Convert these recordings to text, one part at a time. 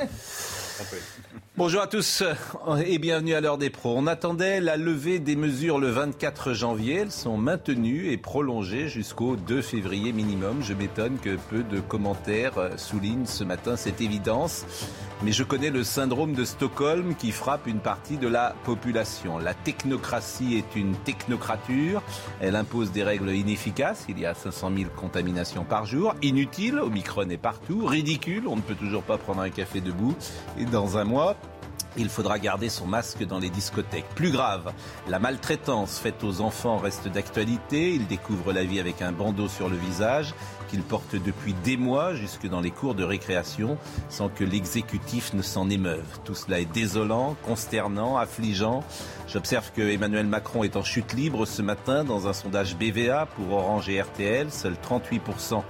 Bonjour à tous et bienvenue à l'heure des pros. On attendait la levée des mesures le 24 janvier. Elles sont maintenues et prolongées jusqu'au 2 février minimum. Je m'étonne que peu de commentaires soulignent ce matin cette évidence. Mais je connais le syndrome de Stockholm qui frappe une partie de la population. La technocratie est une technocrature. Elle impose des règles inefficaces. Il y a 500 000 contaminations par jour. Inutile, Omicron est partout. Ridicule, on ne peut toujours pas prendre un café debout. Et dans un mois, il faudra garder son masque dans les discothèques. Plus grave, la maltraitance faite aux enfants reste d'actualité. Ils découvrent la vie avec un bandeau sur le visage qu'ils portent depuis des mois jusque dans les cours de récréation sans que l'exécutif ne s'en émeuve. Tout cela est désolant, consternant, affligeant. J'observe que Emmanuel Macron est en chute libre ce matin dans un sondage BVA pour Orange et RTL. Seuls 38%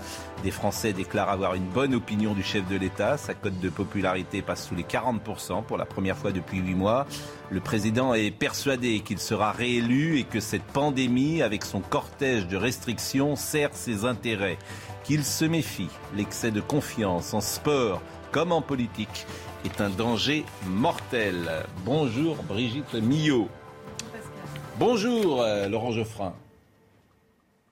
des Français déclarent avoir une bonne opinion du chef de l'État. Sa cote de popularité passe sous les 40% pour la première fois depuis 8 mois. Le président est persuadé qu'il sera réélu et que cette pandémie, avec son cortège de restrictions, sert ses intérêts. Qu'il se méfie. L'excès de confiance en sport comme en politique est un danger mortel. Bonjour Brigitte Millot. Bonjour euh, Laurent Geoffrin.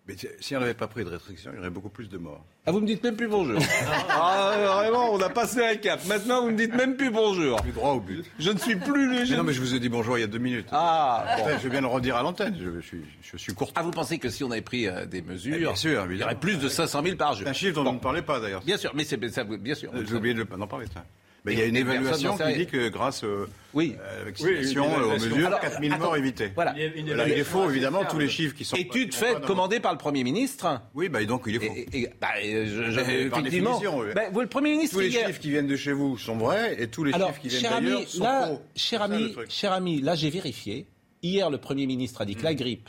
Mais si on n'avait pas pris de restrictions, il y aurait beaucoup plus de morts. Ah, vous me dites même plus bonjour. ah, vraiment, on a passé un cap. Maintenant, vous me dites même plus bonjour. Plus droit au but. Je ne suis plus le. Mais non, mais je vous ai dit bonjour il y a deux minutes. Ah, bon. Enfin, je viens de le redire à l'antenne. Je, suis, je suis court. Ah, vous pensez que si on avait pris euh, des mesures, Eh bien sûr, il y aurait plus de 500 000 par jour un chiffre dont Bon. on ne parlait pas d'ailleurs. Bien sûr, mais c'est bien sûr. J'ai oublié de- d'en parler. ça. Mais il y a une évaluation qui dit que grâce euh, Oui. à la vaccination, euh, aux mesures, Alors, 4000 attends. morts évités. Voilà. Il est faux, évidemment, tous les chiffres qui sont. Étude faite, commandée par le Premier ministre. Oui, bah, et donc il est faux. Et, et- je, je- Mais par effectivement. Bah, vous, le Premier ministre Tous les hier- chiffres qui viennent de chez vous sont vrais et tous les Alors, chiffres qui viennent cher ami, d'ailleurs sont là, faux. cher ami, cher ami, là j'ai vérifié. Hier, le Premier ministre a dit que Mm. la grippe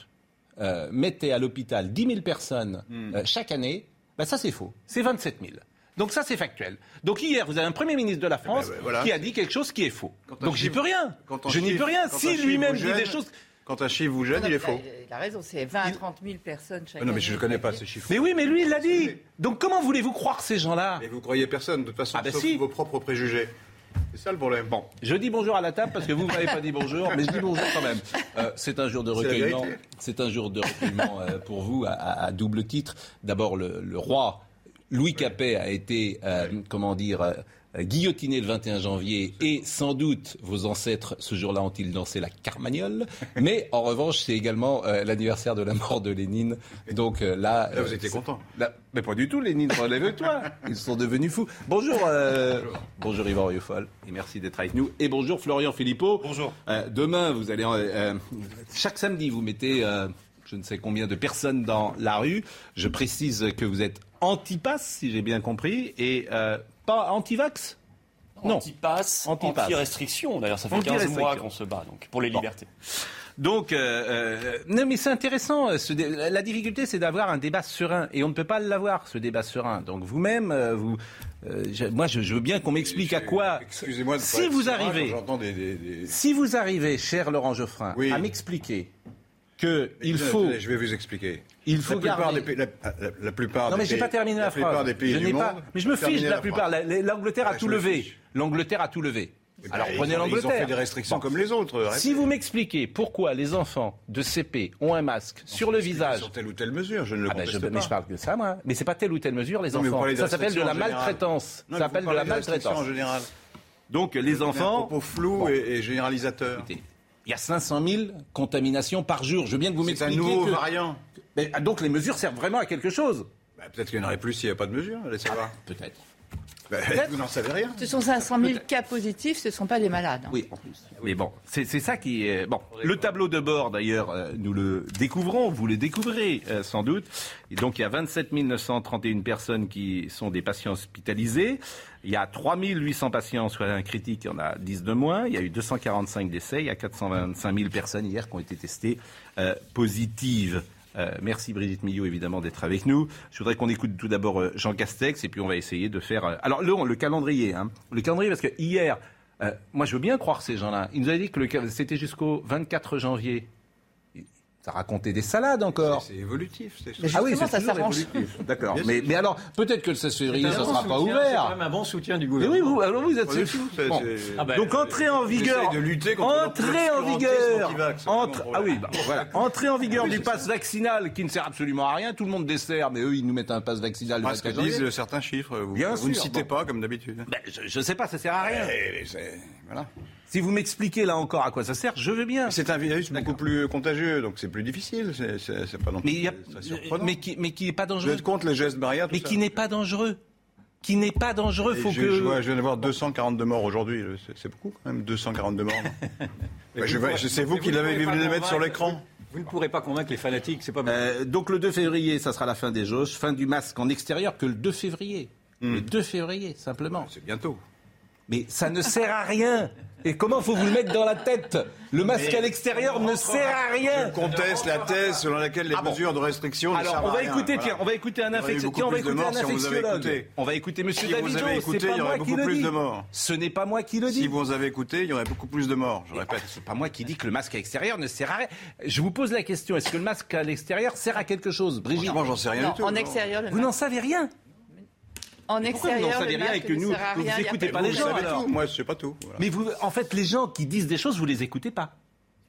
euh, mettait à l'hôpital 10 000 personnes Mm. chaque année. Bah, ça, c'est faux. C'est 27 000. Donc ça, c'est factuel. Donc hier, vous avez un Premier ministre de la France ben, voilà. qui a dit quelque chose qui est faux. Donc j'y chiffre- peux rien. Je n'y chiffre- peux rien. Si chiffre lui-même dit des choses... Quand un chiffre vous gêne, il est faux. Il a raison, c'est 20 à 30 000 personnes chaque Non, mais je ne connais pas ces chiffres. Mais oui, mais lui, il l'a dit. Donc comment voulez-vous croire ces gens-là? Et vous croyez personne, de toute façon, Ah ben sauf si. vos propres préjugés. C'est ça le problème. Bon, je dis bonjour à la table parce que vous m'avez pas dit bonjour, mais je dis bonjour quand même. Euh, c'est un jour de recueillement. C'est un jour de recueillement euh, pour vous à, à- à double titre. D'abord, le, le roi Louis Capet a été, euh, comment dire, euh, guillotiné le 21 janvier et sans doute vos ancêtres ce jour-là ont-ils dansé la carmagnole. Mais en revanche, c'est également euh, l'anniversaire de la mort de Lénine. Donc euh, là, Là, vous euh, étiez content. Là, mais pas du tout, Lénine, relève-toi. Ils sont devenus fous. Bonjour, euh, bonjour Yvan Rieufol, et merci d'être avec nous. Et bonjour Florian Philippot. Bonjour. Euh, demain, vous allez, euh, euh, chaque samedi, vous mettez euh, je ne sais combien de personnes dans la rue. Je précise que vous êtes anti-pass, si j'ai bien compris, et euh, pas anti-vax? Non. Anti-pass, anti-restriction. D'ailleurs, ça fait 15 Anti-restriction. mois qu'on se bat donc, pour les Bon. libertés. Donc, euh, euh, non, mais c'est intéressant. ce la difficulté, c'est d'avoir un débat serein, et on ne peut pas l'avoir, ce débat serein. Donc, vous-même, euh, vous, euh, je- moi, je, je veux bien qu'on m'explique à quoi. Excusez-moi Si vous serein arrivez, des. des- des- si vous arrivez, cher Laurent Geoffrin, Oui. à m'expliquer que il Attendez, faut, Je vais vous expliquer. il faut la plupart garder- des pays. La, la- la plupart Non, mais j'ai pas terminé la, la phrase. plupart des pays je du monde. pas, mais je me fiche de la plupart. L'Angleterre a tout levé. L'Angleterre a tout levé. Ben, Alors prenez ont- Ils ont l'Angleterre. fait des restrictions Bon. comme les autres. arrêtez. Si vous m'expliquez pourquoi les enfants de CP ont un masque sur le visage. Sur telle ou telle mesure, je ne le Ah ben, je, pas. mais je parle de ça, moi. Mais c'est pas telle ou telle mesure, les Non, enfants. Ça s'appelle de la maltraitance. Ça s'appelle de la restrictions en maltraitance. général. Donc les Un enfants. propos flou et, et généralisateur. Écoutez, Il y a 500 000 contaminations par jour. Je veux bien que vous C'est un m'expliquiez. nouveau que- variant. Mais, ah, donc les mesures servent vraiment à quelque chose Bah, Peut-être qu'il n'y en aurait plus s'il n'y a pas de mesure. Laissez voir. Peut-être. Ben, vous n'en savez rien. Ce sont 500 000 cas positifs, ce ne sont pas des malades. hein. Oui, en plus. Mais bon, c'est c'est ça qui est. Bon, le tableau de bord, d'ailleurs, euh, nous le découvrons, vous le découvrez euh, sans doute. Et donc, il y a 27 931 personnes qui sont des patients hospitalisés. Il y a 3 800 patients en soins critiques, il y en a 10 de moins. Il y a eu 245 décès. Il y a 425 000 personnes hier qui ont été testées euh, positives. Euh, merci Brigitte Millot évidemment d'être avec nous. Je voudrais qu'on écoute tout d'abord euh, Jean Castex et puis on va essayer de faire. euh, alors le, le calendrier, hein. le calendrier parce que hier, moi je veux bien croire ces gens-là. Ils nous avaient dit que c'était jusqu'au 24 janvier. Ça racontait des salades encore. C'est évolutif. c'est- Mais Ah oui, c'est ça s'arrange. D'accord. Mais, sûr. mais alors, peut-être que le 16 février, ça ne sera pas C'est ouvert. quand même un bon soutien du Mais gouvernement. oui, vous, alors vous êtes c'est- c'est- bon. c'est- Ah ben, Donc entrée en vigueur, de lutter contre entrée en vigueur, c'est entre, ah oui, problème. bah, voilà, entrée en vigueur Oui, du c'est pass vaccinal qui ne sert absolument à rien. Tout le monde dessert, mais eux ils nous mettent un pass vaccinal le Moi, ce que 24 janvier. disent certains chiffres, vous, Bien vous ne sûr, citez bon. pas comme d'habitude. Ben, je, ne sais pas, ça sert à rien. Eh, c'est- Voilà. Si vous m'expliquez là encore à quoi ça sert, je veux bien. C'est un virus beaucoup plus contagieux, donc c'est plus difficile. C'est pas non Mais plus a, qui, mais qui n'est pas Vous dangereux. êtes contre les gestes barrières tout Mais ça qui n'est pas dangereux. Qui n'est pas dangereux. Faut je, que. je, vois- je viens d'avoir 242 morts aujourd'hui. C'est- beaucoup quand même, 242 morts. C'est vous Mais qui l'avez voulu les mettre sur l'écran. Vous ne pourrez pas convaincre les fanatiques, c'est pas mal. Euh, donc le 2 février, ça sera la fin des jauges, fin du masque en extérieur que le 2 février. Le 2 février, simplement. C'est bientôt. Mais ça ne sert à rien. Et comment faut vous le mettre dans la tête Le masque à l'extérieur ne sert à rien. Conteste la thèse selon laquelle les Ah bon. mesures de restriction ne Alors, servent on à va rien. écouter, Voilà. tiens, on va écouter un infectiologue. on va plus de écouter un morts si on infectiologue. va écouter Monsieur Si vous avez écouté, il y aurait moi beaucoup plus de morts. Ce n'est pas moi qui le dis. Si vous avez écouté, il y aurait beaucoup plus de morts, je répète. C'est pas moi qui dis que le masque à l'extérieur ne sert à rien. Je vous pose la question est-ce que le masque à l'extérieur sert à quelque chose, Brigitte? Franchement, j'en sais rien Non, du tout. en extérieur, Vous n'en savez rien? En Pourquoi vous n'en extérieur, savez rien et que ne nous, vous rien, il y a écoutez pas les Vous gens alors moi je sais pas tout. voilà. Mais vous, en fait, les gens qui disent des choses, vous les écoutez pas.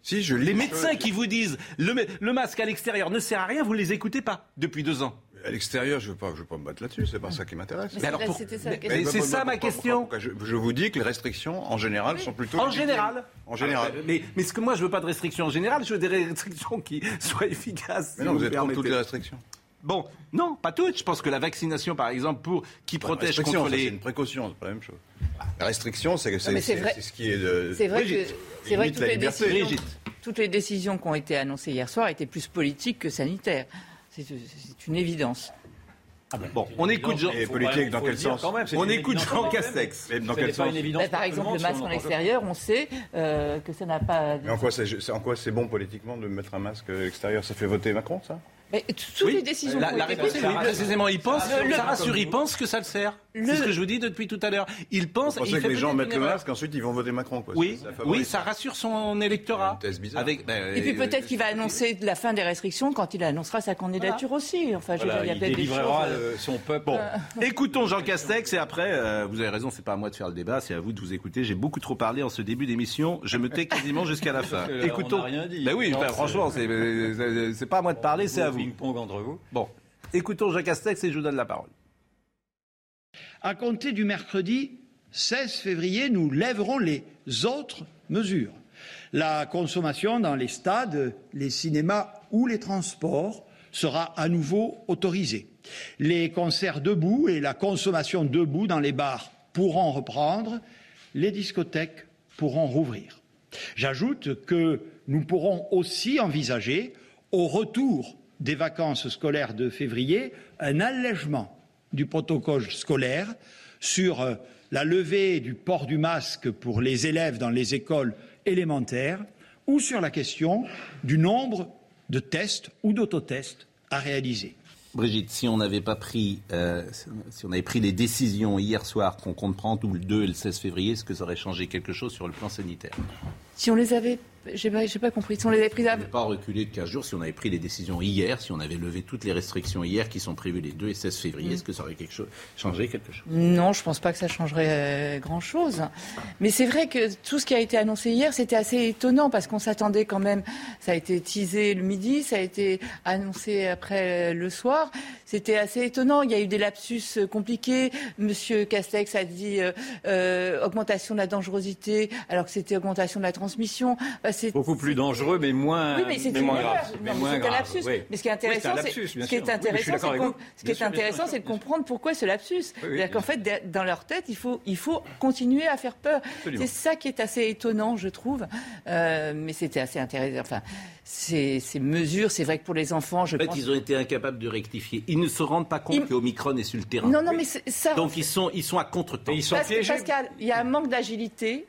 Si, je Les médecins qui vous disent le, le masque à l'extérieur ne sert à rien, vous les écoutez pas depuis deux ans. À l'extérieur, je ne veux, pas- je veux pas me battre là-dessus, c'est pas ça qui m'intéresse. Mais alors pour- ça c'est ça ma pourquoi- question. pourquoi je, je vous dis que les restrictions, en général, sont plutôt. En général. En général. Ah, mais, mais ce que moi, je veux pas de restrictions en général, je veux des restrictions qui soient efficaces. Mais si non, vous me êtes contre toutes les restrictions. Bon, non, pas toutes. Je pense que la vaccination, par exemple, pour qui protège contre ça, C'est les. une précaution, c'est pas la même chose. La restriction, c'est ce qui est de. C'est vrai que, Brigitte, c'est vrai que limite toutes la les, décisions, toutes les décisions qui ont été annoncées hier soir étaient plus politiques que sanitaires. C'est une évidence. Bon, on écoute Jean. Et politique, dans quel sens On écoute Jean Castex. Mais dans quel sens une évidence Bah, par exemple, le masque en extérieur, on sait euh, que ça n'a pas. Mais en quoi c'est c'est- en quoi c'est bon politiquement de mettre un masque à l'extérieur Ça fait voter Macron, ça? Mais toutes les décisions La, la réponse est oui, précisément. Il pense, Le- le- ça rassure, il pense que ça le sert. Le- C'est ce que je vous dis depuis tout à l'heure. Il pense. Vous pensez que les gens mettent le masque, ensuite ils vont voter Macron, quoi. Oui, Ça- oui, ça rassure son électorat. Bizarre. Avec, ben, Et puis euh, peut-être qu'il va annoncer la fin des restrictions quand il annoncera sa candidature aussi. Enfin, je veux Voilà, dire, il y a il peut-être des délivrera choses. euh, son peuple. Bon, écoutons Jean Castex et après, euh, vous avez raison, c'est pas à moi de faire le débat, c'est à vous de vous écouter. J'ai beaucoup trop parlé en ce début d'émission, je me tais quasiment jusqu'à la fin. là, on Écoutons. n'a rien dit. Ben oui, Non, ben, c'est- franchement, c'est pas à moi de parler, c'est à vous. Ping-pong entre vous. Bon, écoutons Jean Castex et je vous donne la parole. À compter du mercredi 16 février, nous lèverons les autres mesures. La consommation dans les stades, les cinémas ou les transports sera à nouveau autorisée. Les concerts debout et la consommation debout dans les bars pourront reprendre. Les discothèques pourront rouvrir. J'ajoute que nous pourrons aussi envisager, au retour des vacances scolaires de février, un allègement du protocole scolaire sur euh, la levée du port du masque pour les élèves dans les écoles élémentaires ou sur la question du nombre de tests ou d'autotests à réaliser. Brigitte, si on n'avait pas pris, euh, si on avait pris les décisions hier soir qu'on compte prendre, ou le 2 et le 16 février, est-ce que ça aurait changé quelque chose sur le plan sanitaire? Si on les avait. J'ai pas, pas compris. Si on les avait prises On à- n'avait pas reculé de 15 jours. Si on avait pris les décisions hier, si on avait levé toutes les restrictions hier qui sont prévues les 2 et 16 février, est-ce que ça aurait quelque chose, changé quelque chose? Non, je pense pas que ça changerait grand chose. Mais c'est vrai que tout ce qui a été annoncé hier, c'était assez étonnant parce qu'on s'attendait quand même. Ça a été teasé le midi, ça a été annoncé après le soir. C'était assez étonnant. Il y a eu des lapsus euh, compliqués. Monsieur Castex a dit euh, euh, augmentation de la dangerosité, alors que c'était augmentation de la transmission. Transmission. Bah, c'est Beaucoup plus dangereux, mais moins, oui, mais c'est une moins grave. Non, Mais mais moins c'est un grave, lapsus. oui. Mais ce qui est Oui, c'est intéressant, c'est lapsus, bien ce qui est. Oui, mais intéressant, c'est com- ce qui est sûr, intéressant, c'est de comprendre pourquoi ce lapsus. oui, C'est-à-dire qu'en fait, dans leur tête, il faut, il faut continuer à faire peur. Absolument. C'est ça qui est assez étonnant, je trouve. Euh, mais c'était assez intéressant. Enfin, ces, ces mesures, c'est vrai que pour les enfants, je En fait, pense. ils ont été incapables de rectifier. Ils ne se rendent pas compte Ils- que Omicron est sur le terrain. Non, non, mais c'est- ça. Donc ils sont, ils sont à contre-temps. Et ils sont. Pascal, il y a un manque d'agilité.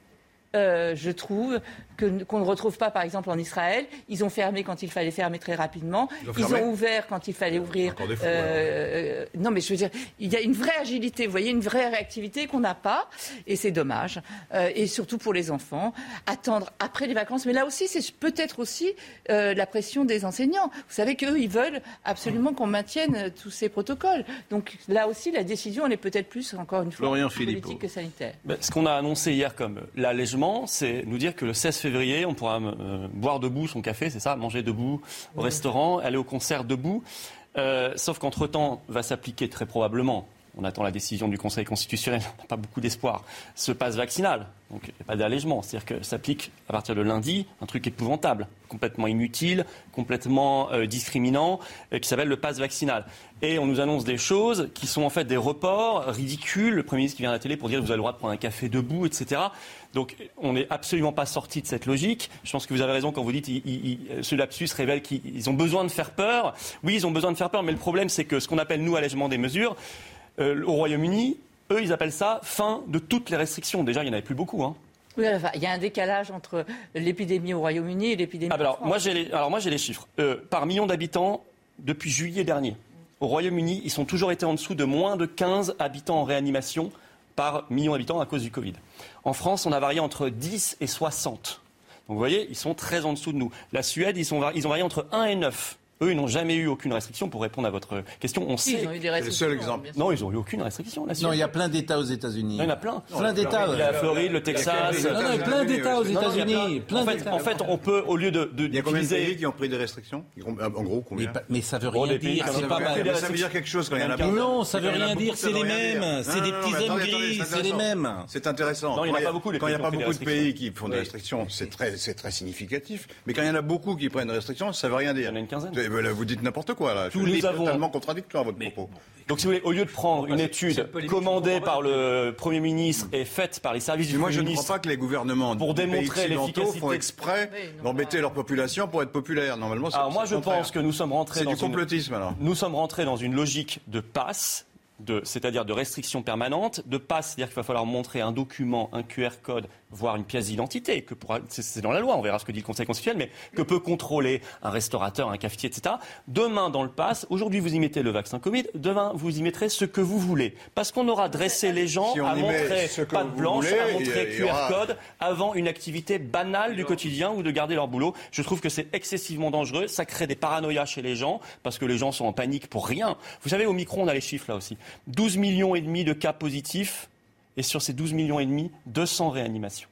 Euh, je trouve que- qu'on ne retrouve pas par exemple en Israël. Ils ont fermé quand il fallait fermer très rapidement. Ils ont Ils fermé ont ouvert quand il fallait ouvrir. Fous, Euh, non, mais je veux dire, il y a une vraie agilité, vous voyez, une vraie réactivité qu'on n'a pas, et c'est dommage. Euh, et surtout pour les enfants, attendre après les vacances. Mais là aussi, c'est peut-être aussi euh, la pression des enseignants. Vous savez qu'eux, ils veulent absolument qu'on maintienne euh, tous ces protocoles. Donc là aussi, la décision, elle est peut-être plus, encore une fois, Florian politique Philippot. que sanitaire. Ben, ce qu'on a annoncé hier comme l'allègement, c'est nous dire que le 16 février, on pourra euh, boire debout son café, c'est ça, manger debout au restaurant, aller au concert debout. Euh, sauf qu'entre-temps, va s'appliquer très probablement, on attend la décision du Conseil constitutionnel, on n'a pas beaucoup d'espoir, ce passe vaccinal. Donc il n'y a pas d'allègement, c'est-à-dire que s'applique à partir de lundi un truc épouvantable, complètement inutile, complètement euh, discriminant, euh, qui s'appelle le passe vaccinal. Et on nous annonce des choses qui sont en fait des reports ridicules. Le Premier ministre qui vient à la télé pour dire que vous avez le droit de prendre un café debout, etc. Donc on n'est absolument pas sorti de cette logique. Je pense que vous avez raison quand vous dites que ce lapsus révèle qu'ils ont besoin de faire peur. Oui, ils ont besoin de faire peur, mais le problème c'est que ce qu'on appelle nous allègement des mesures, euh, au Royaume-Uni, eux ils appellent ça fin de toutes les restrictions. Déjà il n'y en avait plus beaucoup. Hein. Oui, enfin, il y a un décalage entre l'épidémie au Royaume-Uni et l'épidémie Ah, alors, moi, j'ai les, alors moi j'ai les chiffres. Euh, par million d'habitants, depuis juillet dernier, au Royaume-Uni, ils sont toujours été en dessous de moins de 15 habitants en réanimation par million d'habitants à cause du Covid. En France, on a varié entre 10 et 60. Donc vous voyez, ils sont très en dessous de nous. La Suède, ils, sont, ils ont varié entre 1 et 9. Eux, ils n'ont jamais eu aucune restriction pour répondre à votre question. On sait. ils ont eu des le restrictions. seul exemple. Non, ils n'ont eu aucune restriction. Suède. Non, il y a plein d'États aux États-Unis. Il y en a plein. Plein d'États. La Floride, le Texas. Non, non, il y a plein d'États aux États-Unis. plein- en, fait, d'États. en fait, on peut, au lieu de, Il y a combien de pays qui ont pris des restrictions En gros, combien mais ça veut rien dire. C'est ça pas veut dire. Ça veut dire quelque chose quand il y en a. Non, ça veut rien dire. C'est les mêmes. C'est des petits hommes gris. C'est les intéressant. mêmes. C'est intéressant. Non, il y en a Quand pas beaucoup, les Quand il n'y a pas beaucoup de pays qui font des restrictions, c'est très, c'est très significatif. Mais quand il y en a beaucoup qui prennent des restrictions, ça veut rien dire. Il y en a une quinzaine. Ben là, Vous dites n'importe quoi là. Tous Je nous suis avons- totalement contradictoire votre propos. Donc, si vous voulez, au lieu de prendre une étude commandée par le Premier ministre et faite par les services du moi, Premier je ne crois ministre, pas que les gouvernements Pour démontrer occidentaux l'efficacité- font exprès d'embêter leur population pour être populaire. Normalement, c'est alors moi, je pense que nous sommes rentrés c'est dans du une, complotisme alors. nous sommes rentrés dans une logique de passe, c'est-à-dire de restriction permanente. De passe, c'est-à-dire qu'il va falloir montrer un document, un QR code, voire une pièce d'identité, que c'est, dans la loi, on verra ce que dit le Conseil constitutionnel, mais que peut contrôler un restaurateur, un cafetier, etc. Demain, dans le pass, aujourd'hui vous y mettez le vaccin Covid, demain vous y mettrez ce que vous voulez. Parce qu'on aura dressé les gens Si à montrer patte blanche, voulez, à montrer a- QR aura- code avant une activité banale du quotidien ou de garder leur boulot. Je trouve que c'est excessivement dangereux. Ça crée des paranoïas chez les gens parce que les gens sont en panique pour rien. Vous savez, au micro, on a les chiffres là aussi. 12 millions et demi de cas positifs et sur ces 12 millions et demi, 200 réanimations.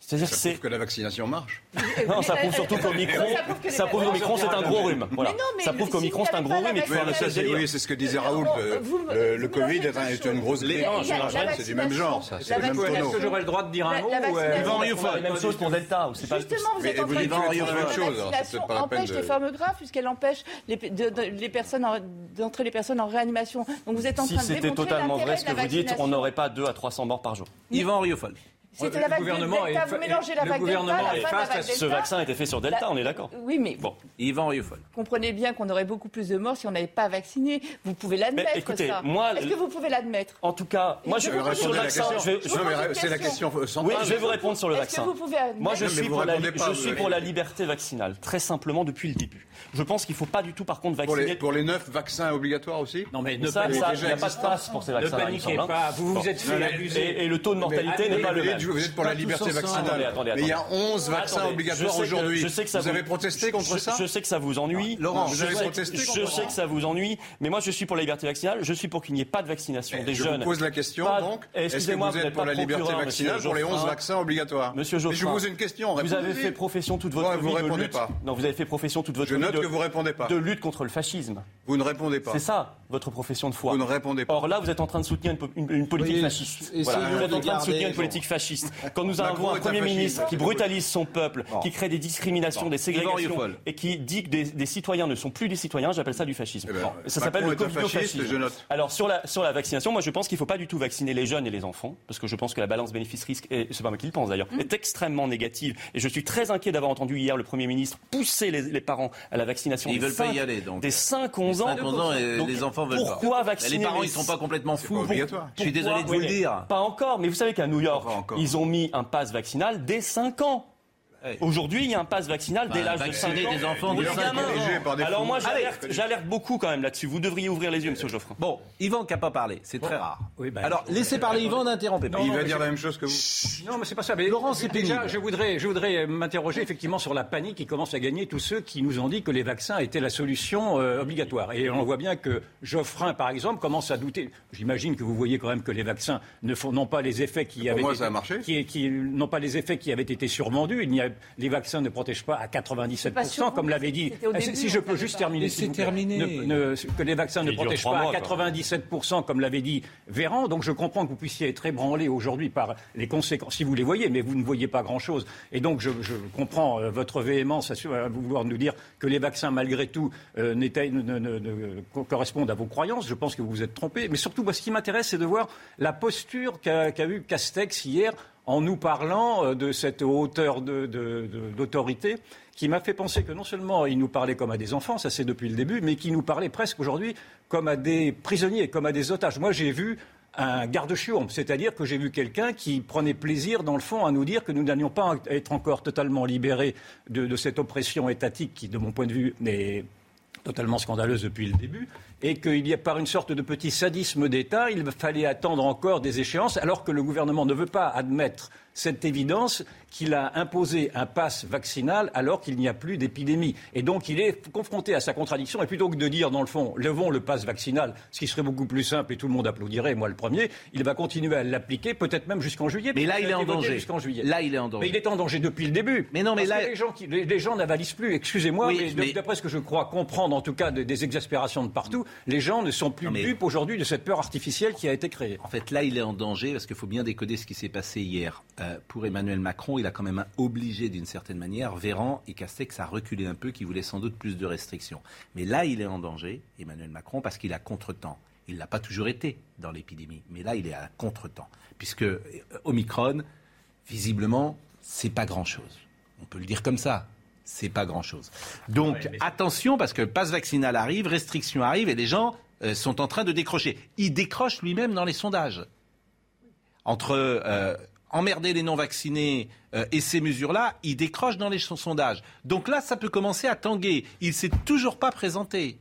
C'est-à-dire que Ça c'est prouve que la vaccination marche. non, ça prouve surtout qu'au micron, Ça prouve qu'au micron c'est un gros rhume. Voilà. Ça prouve le- qu'au si micron c'est un gros rhume. Oui, c'est, délire. oui, c'est ce que disait Raoult. on- euh, le, Covid est, une grosse rien, c'est du même genre, ça. C'est le même vaccination- tonneau. Est-ce que j'aurais le droit de dire un mot euh, vaccination- Yvan Rioufol. la même chose pour Delta. Justement, vous êtes en train de dire la chose, vaccination pas la peine empêche les formes graves puisqu'elle empêche les, personnes en- d'entrer les personnes en réanimation. Donc vous êtes en Si train de c'était démontrer totalement vrai ce que vous dites, on vaccination. n'aurait pas 2 à 300 morts par jour. Yvan Riofol. C'était Le la vague gouvernement Delta, est- vous mélangez la le vague gouvernement Delta, est la fin de la face à vague Ce vaccin a été fait sur Delta, La- on est d'accord. Oui, mais Bon. Yvan Riofol. comprenez bien qu'on aurait beaucoup plus de morts si on n'avait pas vacciné. Vous pouvez l'admettre, écoutez, ça. moi, Est-ce que vous pouvez l'admettre En tout cas, moi je vais sur le vaccin, c'est la question. question Oui, centrale. je vais vous répondre sur le Est-ce vaccin. que vous pouvez admettre Moi, je suis, pour la liberté vaccinale, très simplement depuis le début. Je pense qu'il ne faut pas du tout, par contre, Pour vacciner. les, pour les neuf vaccins obligatoires aussi Non mais ne ça, ça, il n'y a pas de passe pour ces ne vaccins. paniquez pas. Vous vous êtes fait abuser. Et, le taux de mortalité n'est pas le Vous même. Vous êtes pour la liberté vaccinale. Mais il y a attendez. 11 vaccins obligatoires je sais aujourd'hui. je sais que ça vous avez protesté contre je, ça Je sais que ça vous ennuie. Laurent, je vous avez sais, protesté je contre sais ça que ça vous ennuie, mais moi je suis pour la liberté vaccinale. Je suis pour qu'il n'y ait pas de vaccination des Je jeunes. vous pose la question donc. Est-ce que Excusez-moi, vous vous êtes pour la liberté vaccinale monsieur pour les 11 Geoffrin. vaccins obligatoires Monsieur Mais je Geoffrin, vous pose une question. Vous avez fait profession toute votre vous vie de répondez pas. Non, vous avez fait profession toute votre Je vie que vous répondez pas. de lutte contre le fascisme. Vous ne répondez pas. C'est ça. Votre profession de foi. Vous ne répondez pas. Or là, vous êtes en train de soutenir une, po- une- une politique Oui, fasciste. Voilà. Vous êtes en train de soutenir une politique fasciste. Quand nous avons un Premier ministre qui brutalise son peuple, qui crée des discriminations, des ségrégations, et qui dit que des, des citoyens ne sont plus des citoyens, j'appelle ça du fascisme. Eh ben, Bon, ça s'appelle le covidofascisme. je note. Alors sur la, sur la vaccination, moi je pense qu'il ne faut pas du tout vacciner les jeunes et les enfants, parce que je pense que la balance bénéfice-risque, et c'est pas moi qui le pense d'ailleurs, est extrêmement négative. Et je suis très inquiet d'avoir entendu hier le Premier ministre pousser les, les parents à la vaccination. Ils des veulent pas cinq- y aller, donc. Des 5-11 ans. 5, 11 ans et les enfants veulent pourquoi pas. vacciner Les parents, ils sont pas complètement fous. pas obligatoire. Je suis désolé de vous le Oui, dire. Pas encore, mais vous savez qu'à New York, ils ont mis un pass vaccinal dès 5 ans. Ouais. Aujourd'hui, il y a un pass vaccinal dès Bah, l'âge de 5 vacciner ans. des enfants de les 5 gamins. ans. Dirigé par des Alors moi, j'alerte, beaucoup quand même là-dessus. Vous devriez ouvrir les yeux, Monsieur Geoffrin. Bon, Yvan qui n'a pas parlé, c'est très rare. Oui, bah, Alors, laissez parler Yvan, n'interrompez pas. Il va dire la même chose que vous. Non, mais c'est pas ça. Mais Laurent, c'est déjà, pénible. je voudrais, je voudrais m'interroger effectivement sur la panique qui commence à gagner tous ceux qui nous ont dit que les vaccins étaient la solution euh, obligatoire. Et on voit bien que Geoffrin, par exemple, commence à douter. J'imagine que vous voyez quand même que les vaccins ne font non pas les effets qui Pour avaient moi, été, ça a marché. qui, qui n'ont pas les effets qui avaient été survendus. Il n'y a, les vaccins ne protègent pas à 97 pas sur comme vous, l'avait dit. Ah, si- début, si je on peux juste pas. terminer. Ne- ne- que les vaccins ne protègent pas mois, à quoi. 97%, comme l'avait dit Véran. Donc je comprends que vous puissiez être ébranlé aujourd'hui par les conséquences, si vous les voyez, mais vous ne voyez pas grand-chose. Et donc je, je comprends euh, votre véhémence à, vouloir nous dire que les vaccins, malgré tout, euh, n'étaient- ne, ne- ne- ne co- correspondent à vos croyances. Je pense que vous vous êtes trompé. Mais surtout, moi, ce qui m'intéresse, c'est de voir la posture qu'a qu'a eu Castex hier en nous parlant euh, de cette hauteur d'autorité qui m'a fait penser que non seulement il nous parlait comme à des enfants, ça c'est depuis le début, mais qu'il nous parlait presque aujourd'hui comme à des prisonniers, comme à des otages. Moi j'ai vu un garde-chiourme, c'est-à-dire que j'ai vu quelqu'un qui prenait plaisir, dans le fond, à nous dire que nous n'allions pas être encore totalement libérés de, de cette oppression étatique qui, de mon point de vue, est totalement scandaleuse depuis le début, et qu'il y a par une sorte de petit sadisme d'État, il fallait attendre encore des échéances, alors que le gouvernement ne veut pas admettre cette évidence qu'il a imposé un pass vaccinal alors qu'il n'y a plus d'épidémie. Et donc il est confronté à sa contradiction, et plutôt que de dire, dans le fond, levons le pass vaccinal, ce qui serait beaucoup plus simple et tout le monde applaudirait, moi le premier, il va continuer à l'appliquer, peut-être même jusqu'en juillet. Mais là, il est en danger. Juillet. Là, il est en danger. Mais il est en danger depuis le début. Mais non, mais Parce là- que les gens, qui, les, les gens n'avalisent plus. Excusez-moi, Oui, mais, mais- d'après ce que je crois comprendre, en tout cas, de- des exaspérations de partout, les gens ne sont plus Non, mais- dupes aujourd'hui de cette peur artificielle qui a été créée. En fait, là, il est en danger parce qu'il faut bien décoder ce qui s'est passé hier. Euh, pour Emmanuel Macron, il a quand même obligé d'une certaine manière Véran et Castex à reculer un peu, qui voulaient sans doute plus de restrictions. Mais là, il est en danger, Emmanuel Macron, parce qu'il a contre-temps. Il ne l'a pas toujours été dans l'épidémie, mais là, il est à contre-temps. Puisque euh, Omicron, visiblement, c'est pas grand-chose. On peut le dire comme ça. C'est pas grand-chose. Donc, attention, parce que le passe vaccinal arrive, restrictions arrivent, et les gens euh, sont en train de décrocher. Il décroche lui-même dans les sondages entre euh, emmerder les non-vaccinés euh, et ces mesures-là, il décroche dans les son- sondages. Donc là, ça peut commencer à tanguer. Il s'est toujours pas présenté.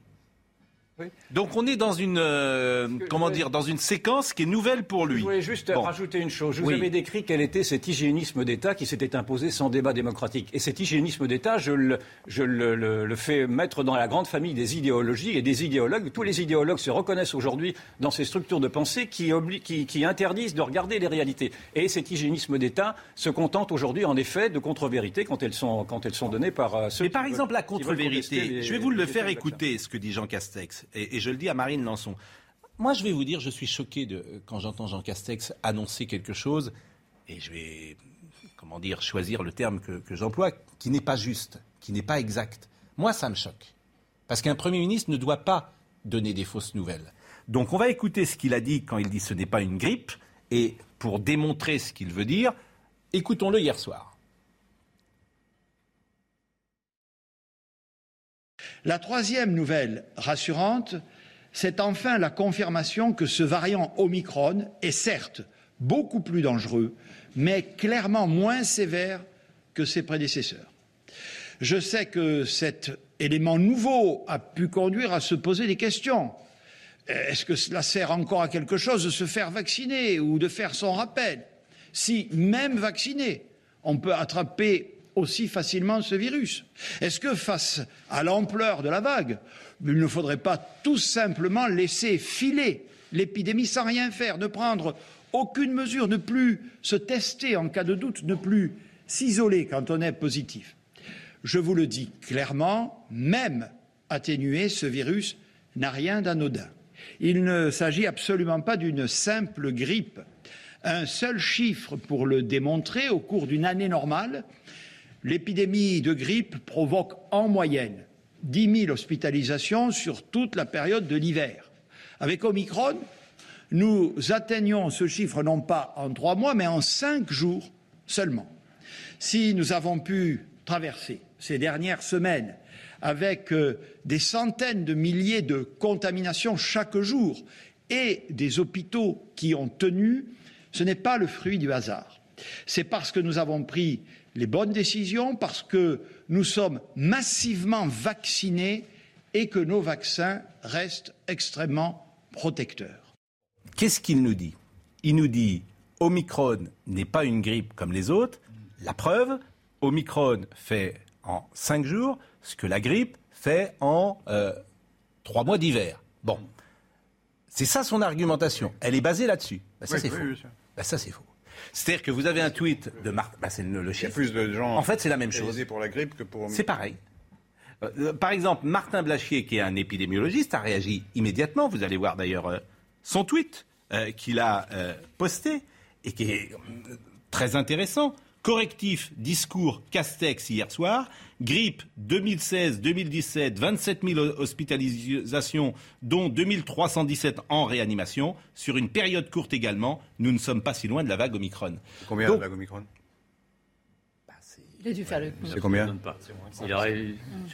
Oui. Donc on est dans une euh, comment dire dans une séquence qui est nouvelle pour lui. Je voulais juste Bon. rajouter une chose. Je vous Oui. avais décrit quel était cet hygiénisme d'État qui s'était imposé sans débat démocratique. Et cet hygiénisme d'État, je, le, je le, le- le fais mettre dans la grande famille des idéologies et des idéologues. Tous les idéologues se reconnaissent aujourd'hui dans ces structures de pensée qui, obli- qui, qui interdisent de regarder les réalités. Et cet hygiénisme d'État se contente aujourd'hui, en effet, de contre-vérités quand elles sont, quand elles sont données par euh, ceux Mais qui par veulent- exemple, la contre-vérité, je vais vous le faire écouter, ce que dit Jean Castex. Et, je le dis à Marine Lançon. Moi, je vais vous dire, je suis choqué de, quand j'entends Jean Castex annoncer quelque chose, et je vais, comment dire, choisir le terme que, que j'emploie, qui n'est pas juste, qui n'est pas exact. Moi, ça me choque. Parce qu'un Premier ministre ne doit pas donner des fausses nouvelles. Donc, on va écouter ce qu'il a dit quand il dit ce n'est pas une grippe, et pour démontrer ce qu'il veut dire, écoutons-le hier soir. La troisième nouvelle rassurante, c'est enfin la confirmation que ce variant Omicron est certes beaucoup plus dangereux, mais clairement moins sévère que ses prédécesseurs. Je sais que cet élément nouveau a pu conduire à se poser des questions. Est-ce que cela sert encore à quelque chose de se faire vacciner ou de faire son rappel? Si, même vacciné, on peut attraper aussi facilement ce virus Est-ce que face à l'ampleur de la vague, il ne faudrait pas tout simplement laisser filer l'épidémie sans rien faire, ne prendre aucune mesure, ne plus se tester en cas de doute, ne plus s'isoler quand on est positif? Je vous le dis clairement, même atténuer ce virus n'a rien d'anodin. Il ne s'agit absolument pas d'une simple grippe. Un seul chiffre pour le démontrer, au cours d'une année normale, l'épidémie de grippe provoque en moyenne 10 000 hospitalisations sur toute la période de l'hiver. Avec Omicron, nous atteignons ce chiffre non pas en trois mois, mais en cinq jours seulement. Si nous avons pu traverser ces dernières semaines avec euh, des centaines de milliers de contaminations chaque jour et des hôpitaux qui ont tenu, ce n'est pas le fruit du hasard. C'est parce que nous avons pris les bonnes décisions, parce que nous sommes massivement vaccinés et que nos vaccins restent extrêmement protecteurs. Qu'est-ce qu'il nous dit? Il nous dit Omicron n'est pas une grippe comme les autres. La preuve, Omicron fait en 5 jours ce que la grippe fait en euh, 3 mois d'hiver. Bon. C'est ça son argumentation. Elle est basée là-dessus. Bah, ça, Oui, c'est oui, faux. ça, c'est faux. C'est-à-dire que vous avez un tweet de Marc. Bah, c'est le, le Il y a chiffre. plus de gens En fait, c'est la même chose. pour la grippe que pour. C'est pareil. Euh, Par exemple, Martin Blachier, qui est un épidémiologiste, a réagi immédiatement. Vous allez voir d'ailleurs euh, son tweet euh, qu'il a euh, posté et qui est euh, très intéressant. Correctif, discours Castex hier soir. Grippe 2016-2017, 27 000 hospitalisations, dont 2317 en réanimation. Sur une période courte également, nous ne sommes pas si loin de la vague Omicron. Combien Donc- de vague Omicron? Il a dû faire le C'est combien Il aurait-